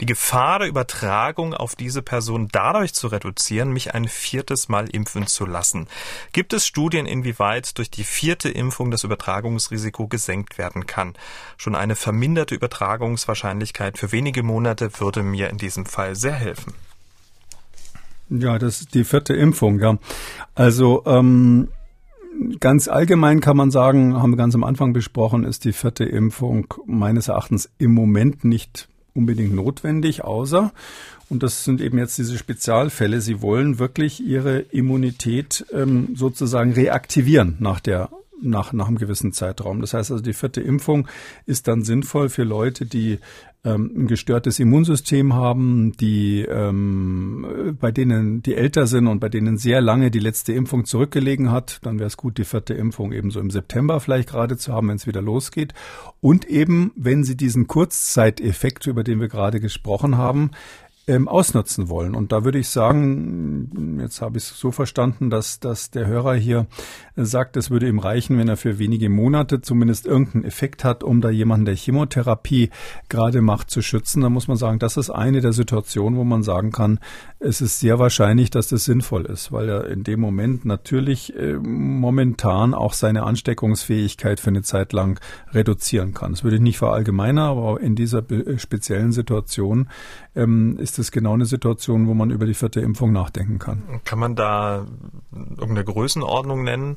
die Gefahr der Übertragung auf diese Person dadurch zu reduzieren, mich ein viertes Mal impfen zu lassen. Gibt es Studien, inwieweit durch die vierte Impfung das Übertragungsrisiko gesenkt werden kann. Schon eine verminderte Übertragungswahrscheinlichkeit für wenige Monate würde mir in diesem Fall sehr helfen. Ja, das ist die vierte Impfung, ja. Also ähm, ganz allgemein kann man sagen, haben wir ganz am Anfang besprochen, ist die vierte Impfung meines Erachtens im Moment nicht unbedingt notwendig, außer, und das sind eben jetzt diese Spezialfälle, sie wollen wirklich ihre Immunität ähm, sozusagen reaktivieren nach der nach, nach einem gewissen Zeitraum. Das heißt also, die vierte Impfung ist dann sinnvoll für Leute, die ähm, ein gestörtes Immunsystem haben, die ähm, bei denen die älter sind und bei denen sehr lange die letzte Impfung zurückgelegen hat, dann wäre es gut, die vierte Impfung eben so im September vielleicht gerade zu haben, wenn es wieder losgeht. Und eben, wenn sie diesen Kurzzeiteffekt, über den wir gerade gesprochen haben, ähm, ausnutzen wollen. Und da würde ich sagen, jetzt habe ich es so verstanden, dass, dass der Hörer hier sagt, es würde ihm reichen, wenn er für wenige Monate zumindest irgendeinen Effekt hat, um da jemanden, der Chemotherapie gerade macht, zu schützen. Da muss man sagen, das ist eine der Situationen, wo man sagen kann, es ist sehr wahrscheinlich, dass das sinnvoll ist, weil er in dem Moment natürlich äh, momentan auch seine Ansteckungsfähigkeit für eine Zeit lang reduzieren kann. Das würde ich nicht verallgemeinern, aber in dieser speziellen Situation ähm, ist es genau eine Situation, wo man über die vierte Impfung nachdenken kann. Kann man da irgendeine Größenordnung nennen,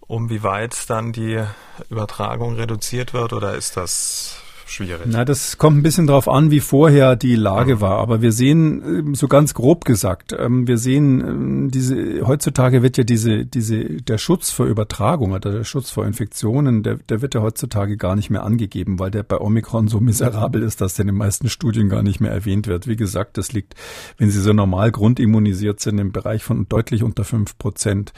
um wie weit dann die Übertragung reduziert wird oder ist das schwierig. Na, das kommt ein bisschen drauf an, wie vorher die Lage war. Aber wir sehen, ähm, so ganz grob gesagt, ähm, wir sehen, ähm, diese, heutzutage wird ja diese, diese, der Schutz vor Übertragung oder der Schutz vor Infektionen, der, der wird ja heutzutage gar nicht mehr angegeben, weil der bei Omikron so miserabel ist, dass der in den meisten Studien gar nicht mehr erwähnt wird. Wie gesagt, das liegt, wenn Sie so normal grundimmunisiert sind, im Bereich von deutlich unter fünf Prozent.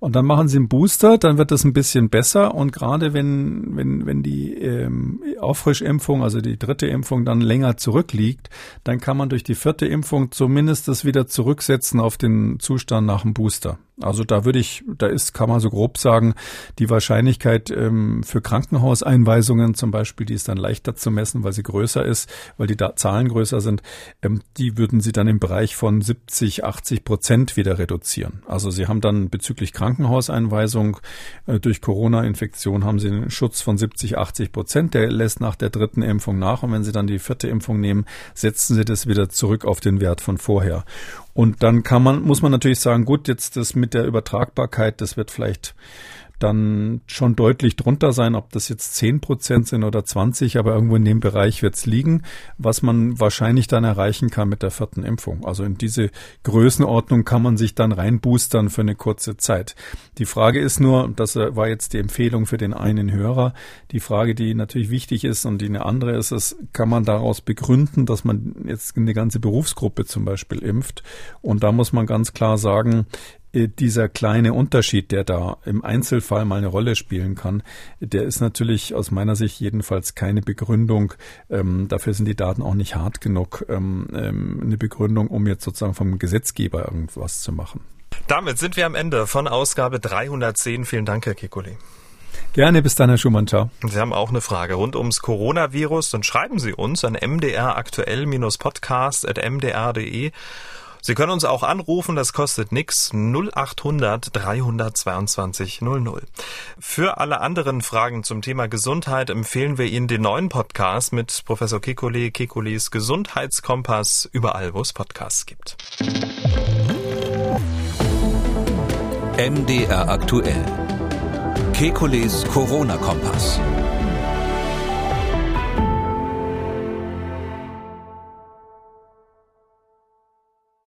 Und dann machen Sie einen Booster, dann wird das ein bisschen besser. Und gerade wenn, wenn, wenn die ähm, Auffrischimpfung, also die dritte Impfung, dann länger zurückliegt, dann kann man durch die vierte Impfung zumindest das wieder zurücksetzen auf den Zustand nach dem Booster. Also da würde ich, da ist, kann man so grob sagen, die Wahrscheinlichkeit ähm, für Krankenhauseinweisungen zum Beispiel, die ist dann leichter zu messen, weil sie größer ist, weil die da Zahlen größer sind, ähm, die würden sie dann im Bereich von 70, 80 Prozent wieder reduzieren. Also sie haben dann bezüglich Krankenhauseinweisung äh, durch Corona-Infektion haben sie einen Schutz von 70, 80 Prozent. Der lässt nach der dritten Impfung nach und wenn sie dann die vierte Impfung nehmen, setzen sie das wieder zurück auf den Wert von vorher. Und dann kann man, muss man natürlich sagen, gut, jetzt das mit der Übertragbarkeit, das wird vielleicht dann schon deutlich drunter sein, ob das jetzt zehn Prozent sind oder 20, aber irgendwo in dem Bereich wird es liegen, was man wahrscheinlich dann erreichen kann mit der vierten Impfung. Also in diese Größenordnung kann man sich dann reinboostern für eine kurze Zeit. Die Frage ist nur, das war jetzt die Empfehlung für den einen Hörer, die Frage, die natürlich wichtig ist und die eine andere ist, ist, kann man daraus begründen, dass man jetzt eine ganze Berufsgruppe zum Beispiel impft? Und da muss man ganz klar sagen, dieser kleine Unterschied, der da im Einzelfall mal eine Rolle spielen kann, der ist natürlich aus meiner Sicht jedenfalls keine Begründung. Ähm, dafür sind die Daten auch nicht hart genug, ähm, ähm, eine Begründung, um jetzt sozusagen vom Gesetzgeber irgendwas zu machen. Damit sind wir am Ende von Ausgabe 310. Vielen Dank, Herr Kikuli. Gerne, bis dann, Herr Schumann. Ciao. Sie haben auch eine Frage rund ums Coronavirus, dann schreiben Sie uns an mdraktuell-podcast.mdr.de Sie können uns auch anrufen, das kostet nix 0800 322 00. Für alle anderen Fragen zum Thema Gesundheit empfehlen wir Ihnen den neuen Podcast mit Professor Kekule, Kekulis Gesundheitskompass überall, wo es Podcasts gibt. MDR aktuell. Kekules Corona-Kompass.